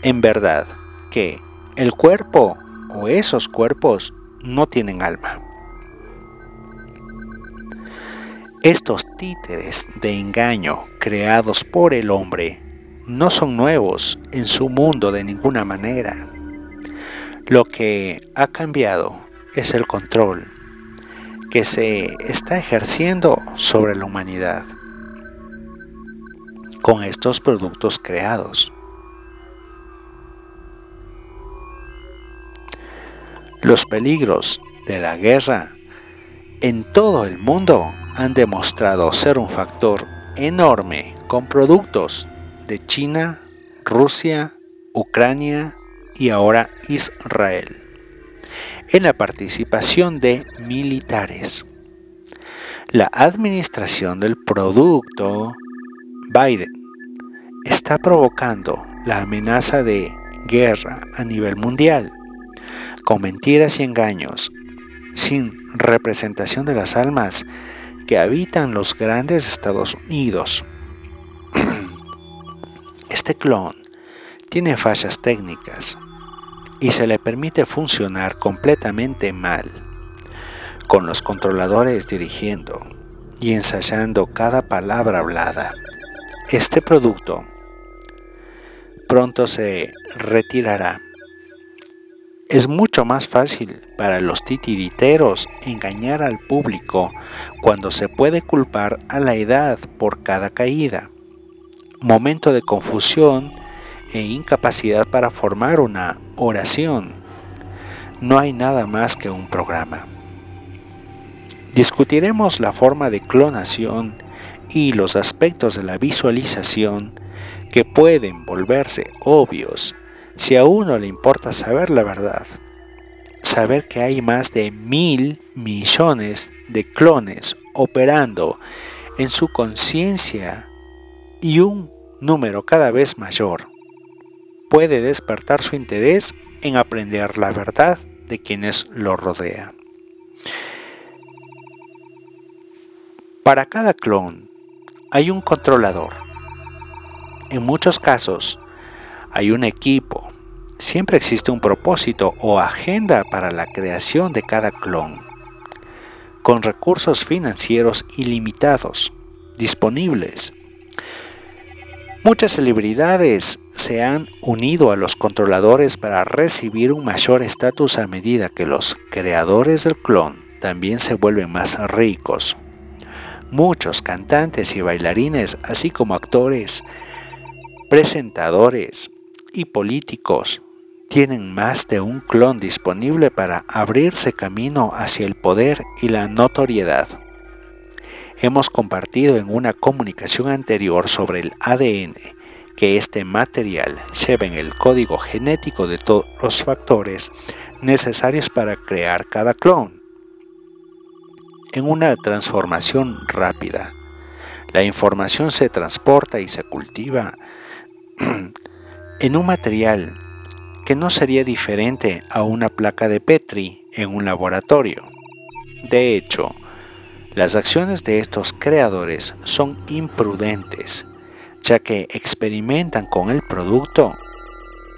en verdad, que el cuerpo o esos cuerpos no tienen alma. Estos títeres de engaño creados por el hombre no son nuevos en su mundo de ninguna manera. Lo que ha cambiado es el control que se está ejerciendo sobre la humanidad con estos productos creados. Los peligros de la guerra en todo el mundo han demostrado ser un factor enorme con productos de China, Rusia, Ucrania y ahora Israel en la participación de militares. La administración del producto Biden está provocando la amenaza de guerra a nivel mundial, con mentiras y engaños, sin representación de las almas que habitan los grandes Estados Unidos. Este clon tiene fallas técnicas y se le permite funcionar completamente mal, con los controladores dirigiendo y ensayando cada palabra hablada. Este producto pronto se retirará. Es mucho más fácil para los titiriteros engañar al público cuando se puede culpar a la edad por cada caída. Momento de confusión e incapacidad para formar una oración. No hay nada más que un programa. Discutiremos la forma de clonación y los aspectos de la visualización que pueden volverse obvios si a uno le importa saber la verdad. Saber que hay más de mil millones de clones operando en su conciencia y un número cada vez mayor puede despertar su interés en aprender la verdad de quienes lo rodea. Para cada clon hay un controlador. En muchos casos hay un equipo. Siempre existe un propósito o agenda para la creación de cada clon, con recursos financieros ilimitados disponibles Muchas celebridades se han unido a los controladores para recibir un mayor estatus a medida que los creadores del clon también se vuelven más ricos. Muchos cantantes y bailarines, así como actores, presentadores y políticos, tienen más de un clon disponible para abrirse camino hacia el poder y la notoriedad hemos compartido en una comunicación anterior sobre el ADN que este material lleva en el código genético de todos los factores necesarios para crear cada clon. En una transformación rápida, la información se transporta y se cultiva en un material que no sería diferente a una placa de Petri en un laboratorio. De hecho, las acciones de estos creadores son imprudentes, ya que experimentan con el producto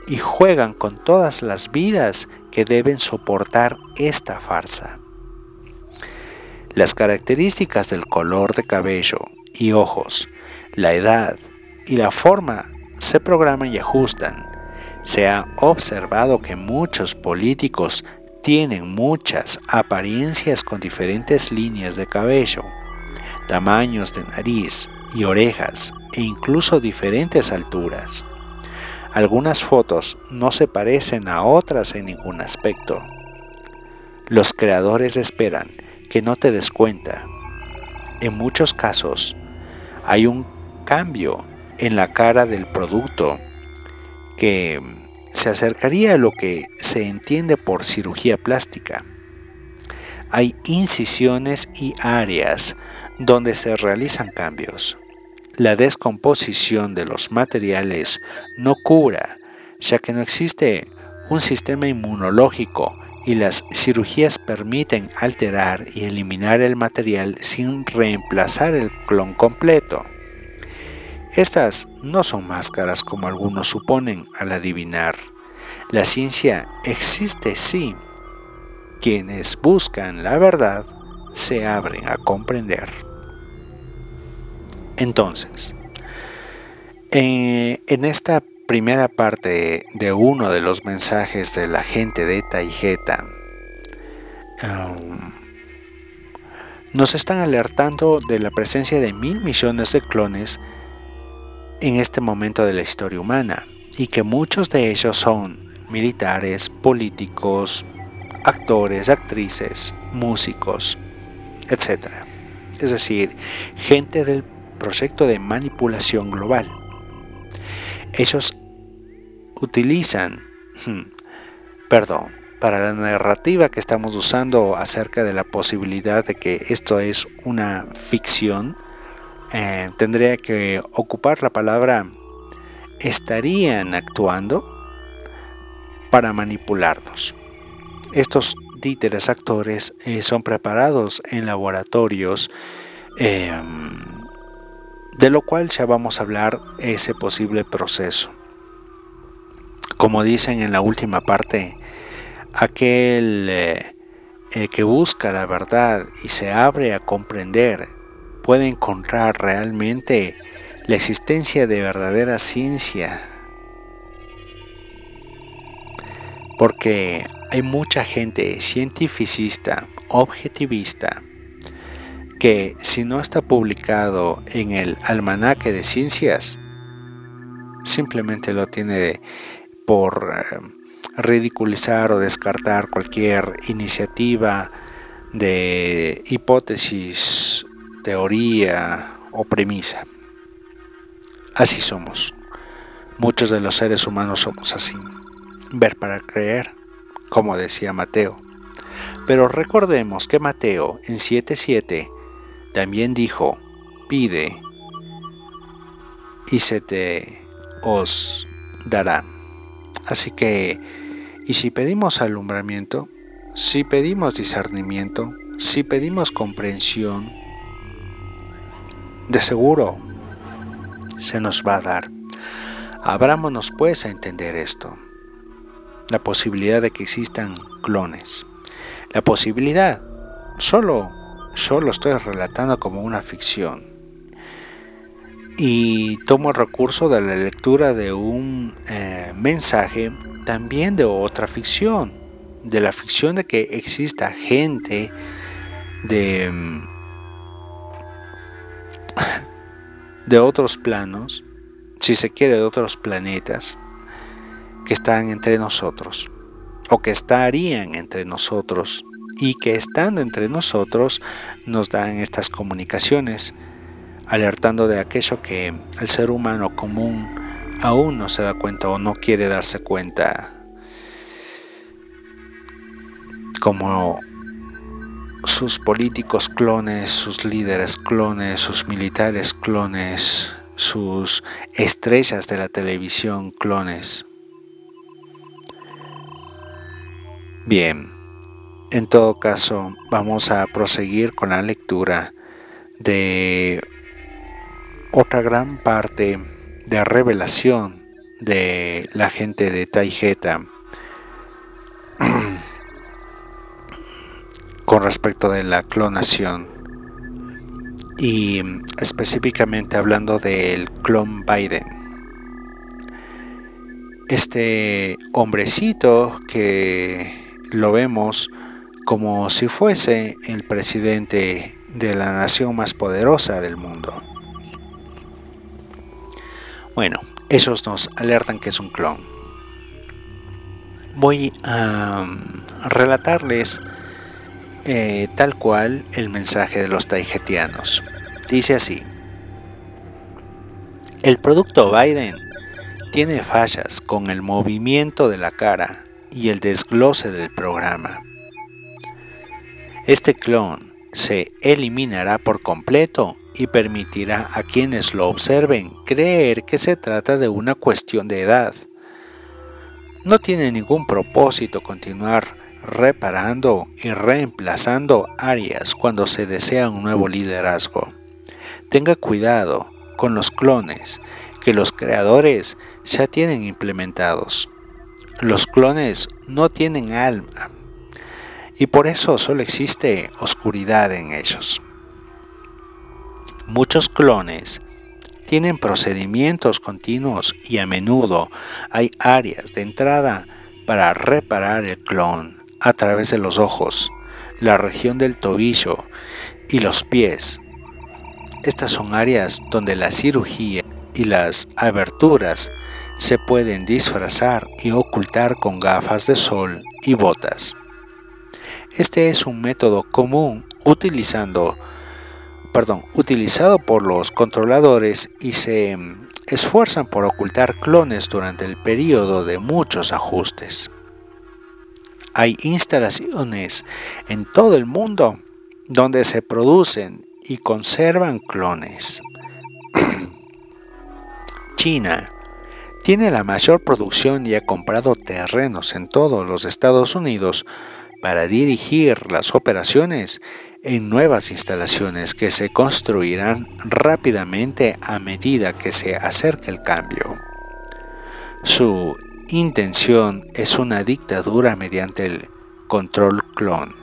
y juegan con todas las vidas que deben soportar esta farsa. Las características del color de cabello y ojos, la edad y la forma se programan y ajustan. Se ha observado que muchos políticos tienen muchas apariencias con diferentes líneas de cabello, tamaños de nariz y orejas e incluso diferentes alturas. Algunas fotos no se parecen a otras en ningún aspecto. Los creadores esperan que no te des cuenta. En muchos casos hay un cambio en la cara del producto que se acercaría a lo que se entiende por cirugía plástica. Hay incisiones y áreas donde se realizan cambios. La descomposición de los materiales no cura, ya que no existe un sistema inmunológico y las cirugías permiten alterar y eliminar el material sin reemplazar el clon completo. Estas no son máscaras como algunos suponen al adivinar. La ciencia existe sí. Quienes buscan la verdad se abren a comprender. Entonces, eh, en esta primera parte de uno de los mensajes de la gente de Taijeta, um, nos están alertando de la presencia de mil millones de clones en este momento de la historia humana y que muchos de ellos son militares, políticos, actores, actrices, músicos, etc. Es decir, gente del proyecto de manipulación global. Ellos utilizan, hmm, perdón, para la narrativa que estamos usando acerca de la posibilidad de que esto es una ficción, eh, tendría que ocupar la palabra estarían actuando para manipularnos. Estos títeres actores eh, son preparados en laboratorios, em, de lo cual ya vamos a hablar ese posible proceso. Como dicen en la última parte, aquel eh, que busca la verdad y se abre a comprender puede encontrar realmente la existencia de verdadera ciencia. Porque hay mucha gente cientificista, objetivista, que si no está publicado en el almanaque de ciencias, simplemente lo tiene por eh, ridiculizar o descartar cualquier iniciativa de hipótesis, teoría o premisa. Así somos. Muchos de los seres humanos somos así. Ver para creer, como decía Mateo. Pero recordemos que Mateo en 7.7 también dijo, pide y se te os dará. Así que, y si pedimos alumbramiento, si pedimos discernimiento, si pedimos comprensión, de seguro se nos va a dar. Abrámonos pues a entender esto. La posibilidad de que existan clones. La posibilidad, solo, solo estoy relatando como una ficción. Y tomo el recurso de la lectura de un eh, mensaje también de otra ficción. De la ficción de que exista gente de mm, de otros planos, si se quiere de otros planetas, que están entre nosotros, o que estarían entre nosotros, y que estando entre nosotros nos dan estas comunicaciones, alertando de aquello que el ser humano común aún no se da cuenta o no quiere darse cuenta, como sus políticos clones, sus líderes clones, sus militares clones, sus estrellas de la televisión clones. Bien, en todo caso vamos a proseguir con la lectura de otra gran parte de revelación de la gente de Taijeta con respecto de la clonación y específicamente hablando del clon Biden. Este hombrecito que lo vemos como si fuese el presidente de la nación más poderosa del mundo. Bueno, ellos nos alertan que es un clon. Voy a relatarles eh, tal cual el mensaje de los taijetianos. Dice así, el producto Biden tiene fallas con el movimiento de la cara y el desglose del programa. Este clon se eliminará por completo y permitirá a quienes lo observen creer que se trata de una cuestión de edad. No tiene ningún propósito continuar reparando y reemplazando áreas cuando se desea un nuevo liderazgo. Tenga cuidado con los clones que los creadores ya tienen implementados. Los clones no tienen alma y por eso solo existe oscuridad en ellos. Muchos clones tienen procedimientos continuos y a menudo hay áreas de entrada para reparar el clon a través de los ojos, la región del tobillo y los pies. Estas son áreas donde la cirugía y las aberturas se pueden disfrazar y ocultar con gafas de sol y botas. Este es un método común utilizando, perdón, utilizado por los controladores y se mm, esfuerzan por ocultar clones durante el periodo de muchos ajustes. Hay instalaciones en todo el mundo donde se producen y conservan clones. China tiene la mayor producción y ha comprado terrenos en todos los Estados Unidos para dirigir las operaciones en nuevas instalaciones que se construirán rápidamente a medida que se acerque el cambio. Su intención es una dictadura mediante el control clon.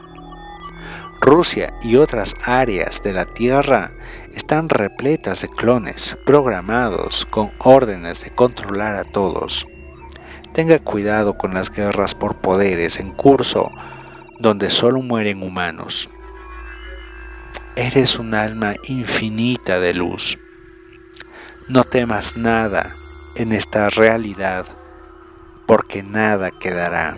Rusia y otras áreas de la Tierra están repletas de clones programados con órdenes de controlar a todos. Tenga cuidado con las guerras por poderes en curso donde solo mueren humanos. Eres un alma infinita de luz. No temas nada en esta realidad porque nada quedará.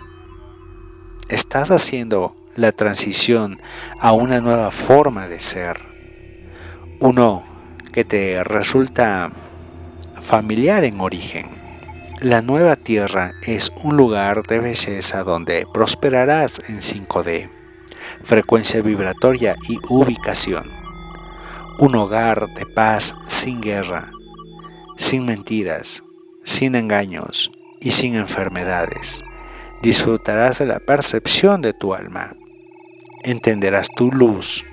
Estás haciendo la transición a una nueva forma de ser. Uno que te resulta familiar en origen. La nueva Tierra es un lugar de belleza donde prosperarás en 5D, frecuencia vibratoria y ubicación. Un hogar de paz sin guerra, sin mentiras, sin engaños, y sin enfermedades. Disfrutarás de la percepción de tu alma. Entenderás tu luz.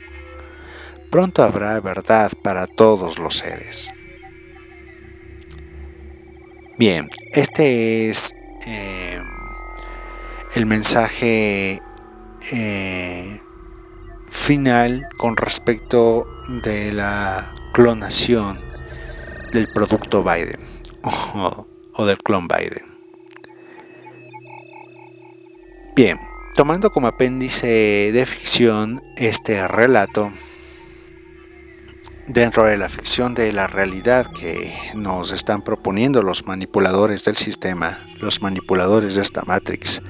Pronto habrá verdad para todos los seres. Bien, este es eh, el mensaje eh, final con respecto de la clonación del producto Biden o del clon Biden. Bien, tomando como apéndice de ficción este relato, dentro de la ficción de la realidad que nos están proponiendo los manipuladores del sistema, los manipuladores de esta Matrix,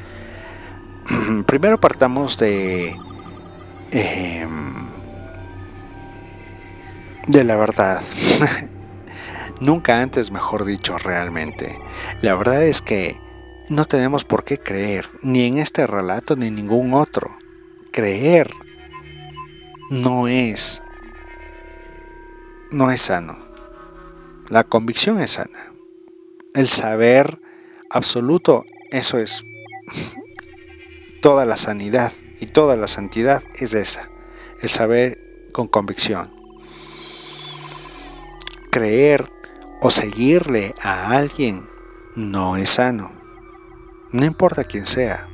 primero partamos de, em, de la verdad. Nunca antes, mejor dicho, realmente. La verdad es que no tenemos por qué creer, ni en este relato ni en ningún otro. Creer no es no es sano. La convicción es sana. El saber absoluto, eso es toda la sanidad y toda la santidad es esa. El saber con convicción. Creer o seguirle a alguien no es sano. No importa quién sea.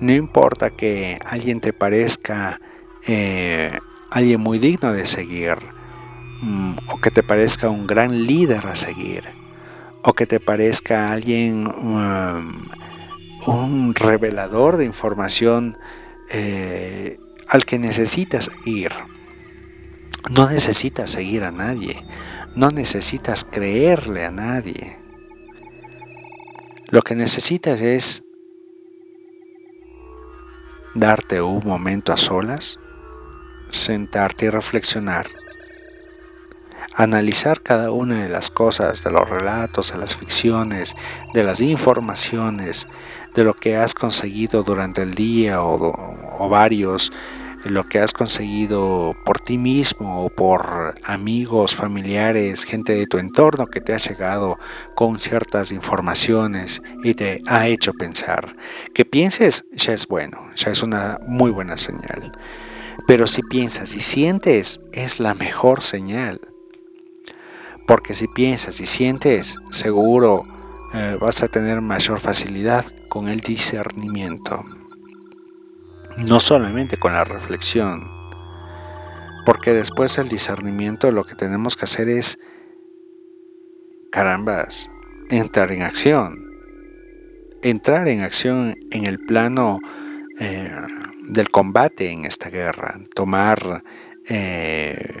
No importa que alguien te parezca eh, alguien muy digno de seguir. Mm, o que te parezca un gran líder a seguir. O que te parezca alguien mm, un revelador de información eh, al que necesitas seguir. No necesitas seguir a nadie. No necesitas creerle a nadie. Lo que necesitas es darte un momento a solas, sentarte y reflexionar, analizar cada una de las cosas, de los relatos, de las ficciones, de las informaciones, de lo que has conseguido durante el día o, varios, lo que has conseguido por ti mismo o por amigos, familiares, gente de tu entorno que te ha llegado con ciertas informaciones y te ha hecho pensar. Que pienses ya es bueno, ya es una muy buena señal. Pero si piensas y sientes es la mejor señal. Porque si piensas y sientes, seguro eh, vas a tener mayor facilidad con el discernimiento no solamente con la reflexión, porque después el discernimiento lo que tenemos que hacer es, carambas, entrar en acción, entrar en acción en el plano eh, del combate en esta guerra, tomar eh,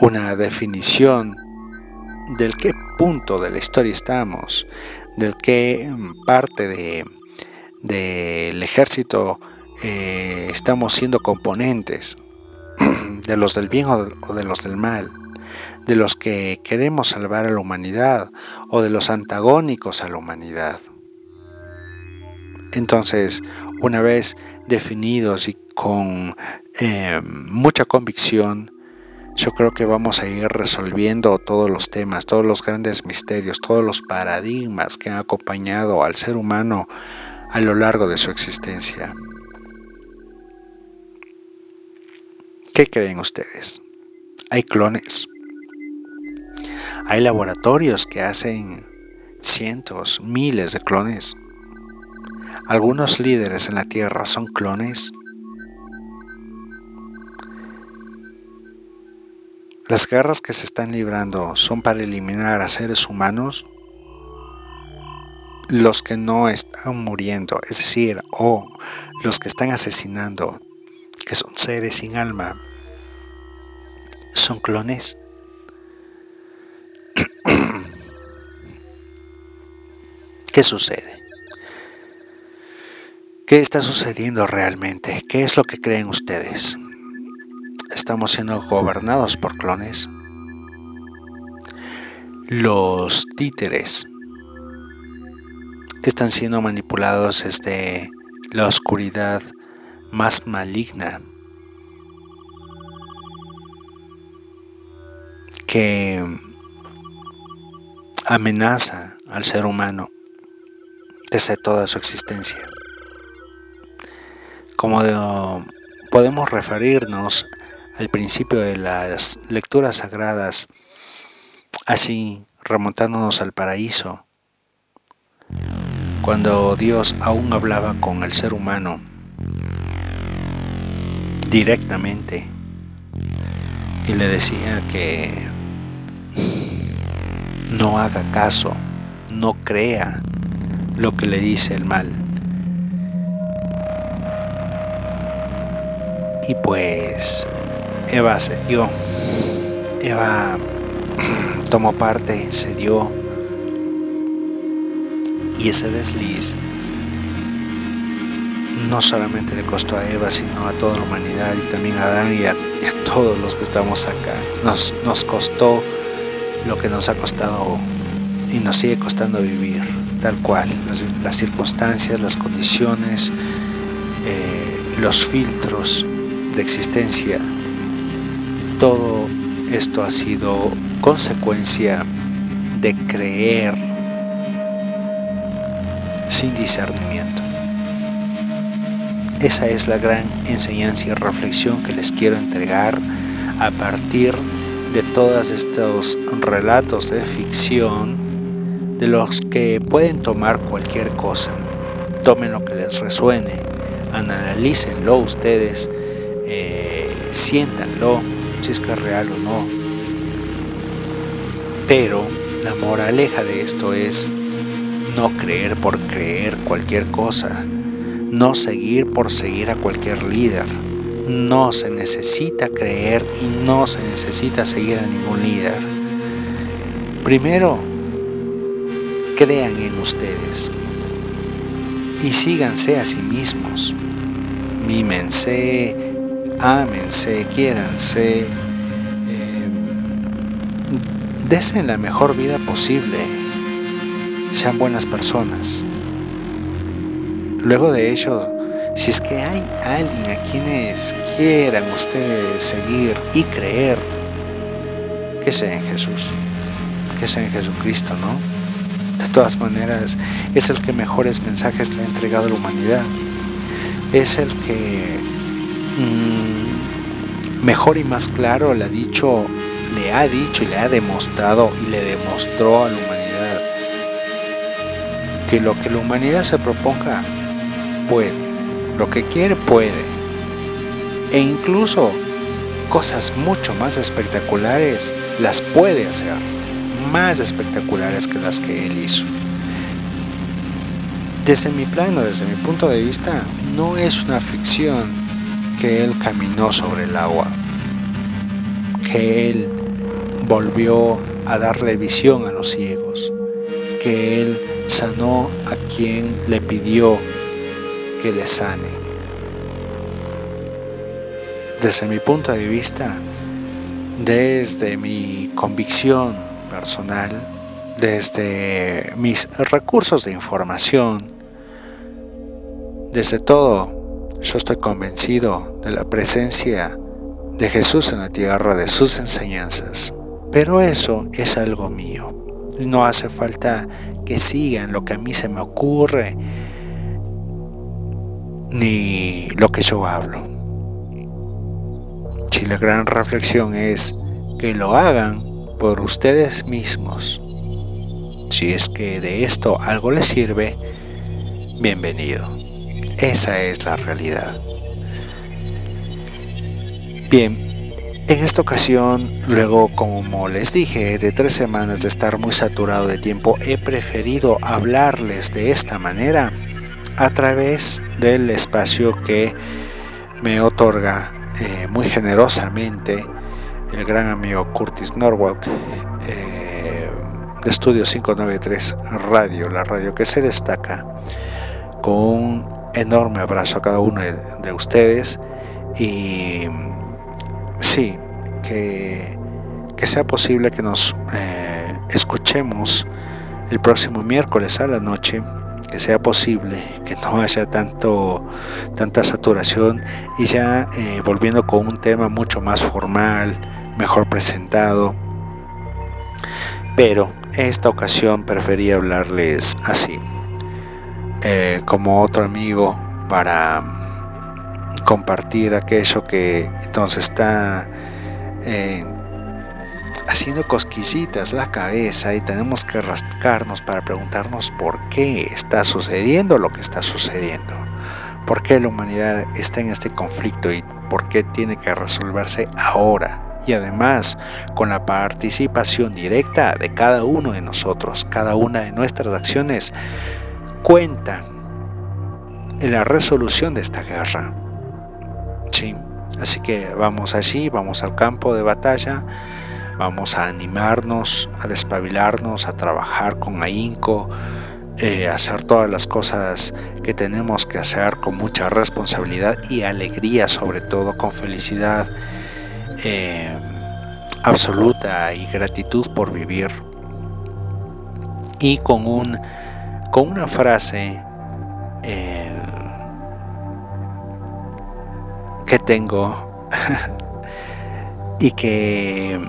una definición del qué punto de la historia estamos, del qué parte del ejército eh, estamos siendo componentes de los del bien o de los del mal, de los que queremos salvar a la humanidad o de los antagónicos a la humanidad. Entonces, una vez definidos y con eh, mucha convicción, yo creo que vamos a ir resolviendo todos los temas, todos los grandes misterios, todos los paradigmas que han acompañado al ser humano a lo largo de su existencia. ¿Qué creen ustedes? Hay clones. Hay laboratorios que hacen cientos, miles de clones. Algunos líderes en la Tierra son clones. Las guerras que se están librando son para eliminar a seres humanos. Los que no están muriendo, es decir, o los que están asesinando, que son seres sin alma, son clones. ¿Qué sucede? ¿Qué está sucediendo realmente? ¿Qué es lo que creen ustedes? ¿Estamos siendo gobernados por clones? Los títeres están siendo manipulados desde la oscuridad más maligna que amenaza al ser humano desde toda su existencia. Como podemos referirnos al principio de las lecturas sagradas, así remontándonos al paraíso, cuando Dios aún hablaba con el ser humano directamente y le decía que no haga caso, no crea lo que le dice el mal. Y pues Eva se dio. Eva tomó parte, se dio. Y ese desliz no solamente le costó a Eva, sino a toda la humanidad y también a Adán y a, todos los que estamos acá. Nos, nos costó lo que nos ha costado y nos sigue costando vivir tal cual, las, circunstancias, las condiciones, eh, los filtros de existencia, todo esto ha sido consecuencia de creer sin discernimiento. Esa es la gran enseñanza y reflexión que les quiero entregar a partir de todos estos relatos de ficción de los que pueden tomar cualquier cosa. Tomen lo que les resuene, analícenlo ustedes, eh, siéntanlo, si es que es real o no. Pero la moraleja de esto es no creer por creer cualquier cosa, no seguir por seguir a cualquier líder. No se necesita creer y no se necesita seguir a ningún líder. Primero, crean en ustedes y síganse a sí mismos. Mímense, ámense, quiéranse, eh, desen la mejor vida posible, sean buenas personas. Luego de ello, si es que hay alguien a quienes quieran ustedes seguir y creer, que sea en Jesús, que sea en Jesucristo, ¿no? De todas maneras, es el que mejores mensajes le ha entregado a la humanidad. Es el que mm, mejor y más claro le ha dicho, le ha dicho y le ha demostrado y le demostró a la humanidad que lo que la humanidad se proponga puede, lo que quiere puede. E incluso cosas mucho más espectaculares las puede hacer más espectaculares que las que él hizo. Desde mi plano, desde mi punto de vista, no es una ficción que él caminó sobre el agua, que él volvió a darle visión a los ciegos, que él sanó a quien le pidió que le sane. desde mi punto de vista, desde mi convicción personal, desde mis recursos de información, desde todo, yo estoy convencido de la presencia de Jesús en la tierra, de sus enseñanzas. Pero eso es algo mío. No hace falta que sigan lo que a mí se me ocurre, ni lo que yo hablo. Si la gran reflexión es que lo hagan por ustedes mismos. Si es que de esto algo les sirve, bienvenido. Esa es la realidad. Bien, en esta ocasión, luego como les dije, de tres semanas de estar muy saturado de tiempo, he preferido hablarles de esta manera a través del espacio que me otorga eh, muy generosamente el gran amigo Curtis Norwalk eh, de Estudio 593 Radio, la radio que se destaca, con un enorme abrazo a cada uno de ustedes. Y sí, que, sea posible que nos eh, escuchemos el próximo miércoles a la noche, que sea posible que no haya tanto, tanta saturación. Y ya eh, volviendo con un tema mucho más formal, mejor presentado. Pero esta ocasión preferí hablarles así, eh, como otro amigo para compartir aquello que nos está eh, haciendo cosquillitas la cabeza y tenemos que rascarnos para preguntarnos por qué está sucediendo lo que está sucediendo, por qué la humanidad está en este conflicto y por qué tiene que resolverse ahora. Y además con la participación directa de cada uno de nosotros, cada una de nuestras acciones cuentan en la resolución de esta guerra. Así que vamos allí, vamos al campo de batalla, vamos a animarnos, a despabilarnos, a trabajar con ahínco, eh, hacer todas las cosas que tenemos que hacer con mucha responsabilidad y alegría, sobre todo con felicidad eh, absoluta y gratitud por vivir. Y con, un, con una frase eh, que tengo y que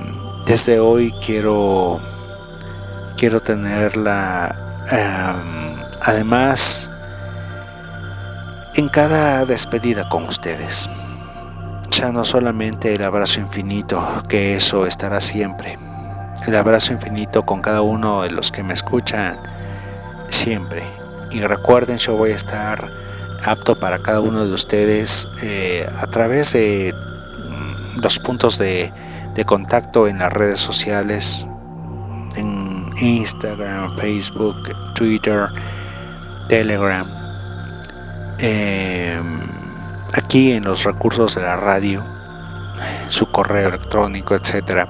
desde hoy quiero quiero tenerla em, además en cada despedida con ustedes no solamente el abrazo infinito que eso estará siempre. El abrazo infinito con cada uno de los que me escuchan siempre. Y recuerden yo voy a estar apto para cada uno de ustedes eh, a través de mm, los puntos de, contacto en las redes sociales, en Instagram, Facebook, Twitter, Telegram, em, aquí en los recursos de la radio, su correo electrónico, etcétera.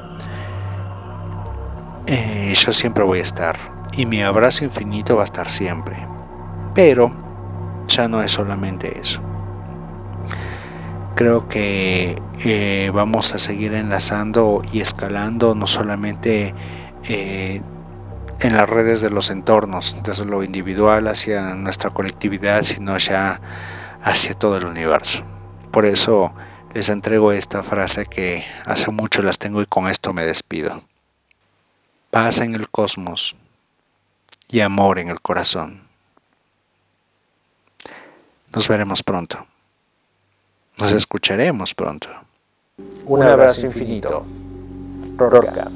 Eh, yo siempre voy a estar y mi abrazo infinito va a estar siempre. Pero ya no es solamente eso. Creo que eh, vamos a seguir enlazando y escalando no solamente eh, en las redes de los entornos, desde lo individual hacia nuestra colectividad, sino ya hacia todo el universo. Por eso les entrego esta frase que hace mucho las tengo y con esto me despido. Paz en el cosmos y amor en el corazón. Nos veremos pronto. Nos escucharemos pronto. Un abrazo infinito. Rorca.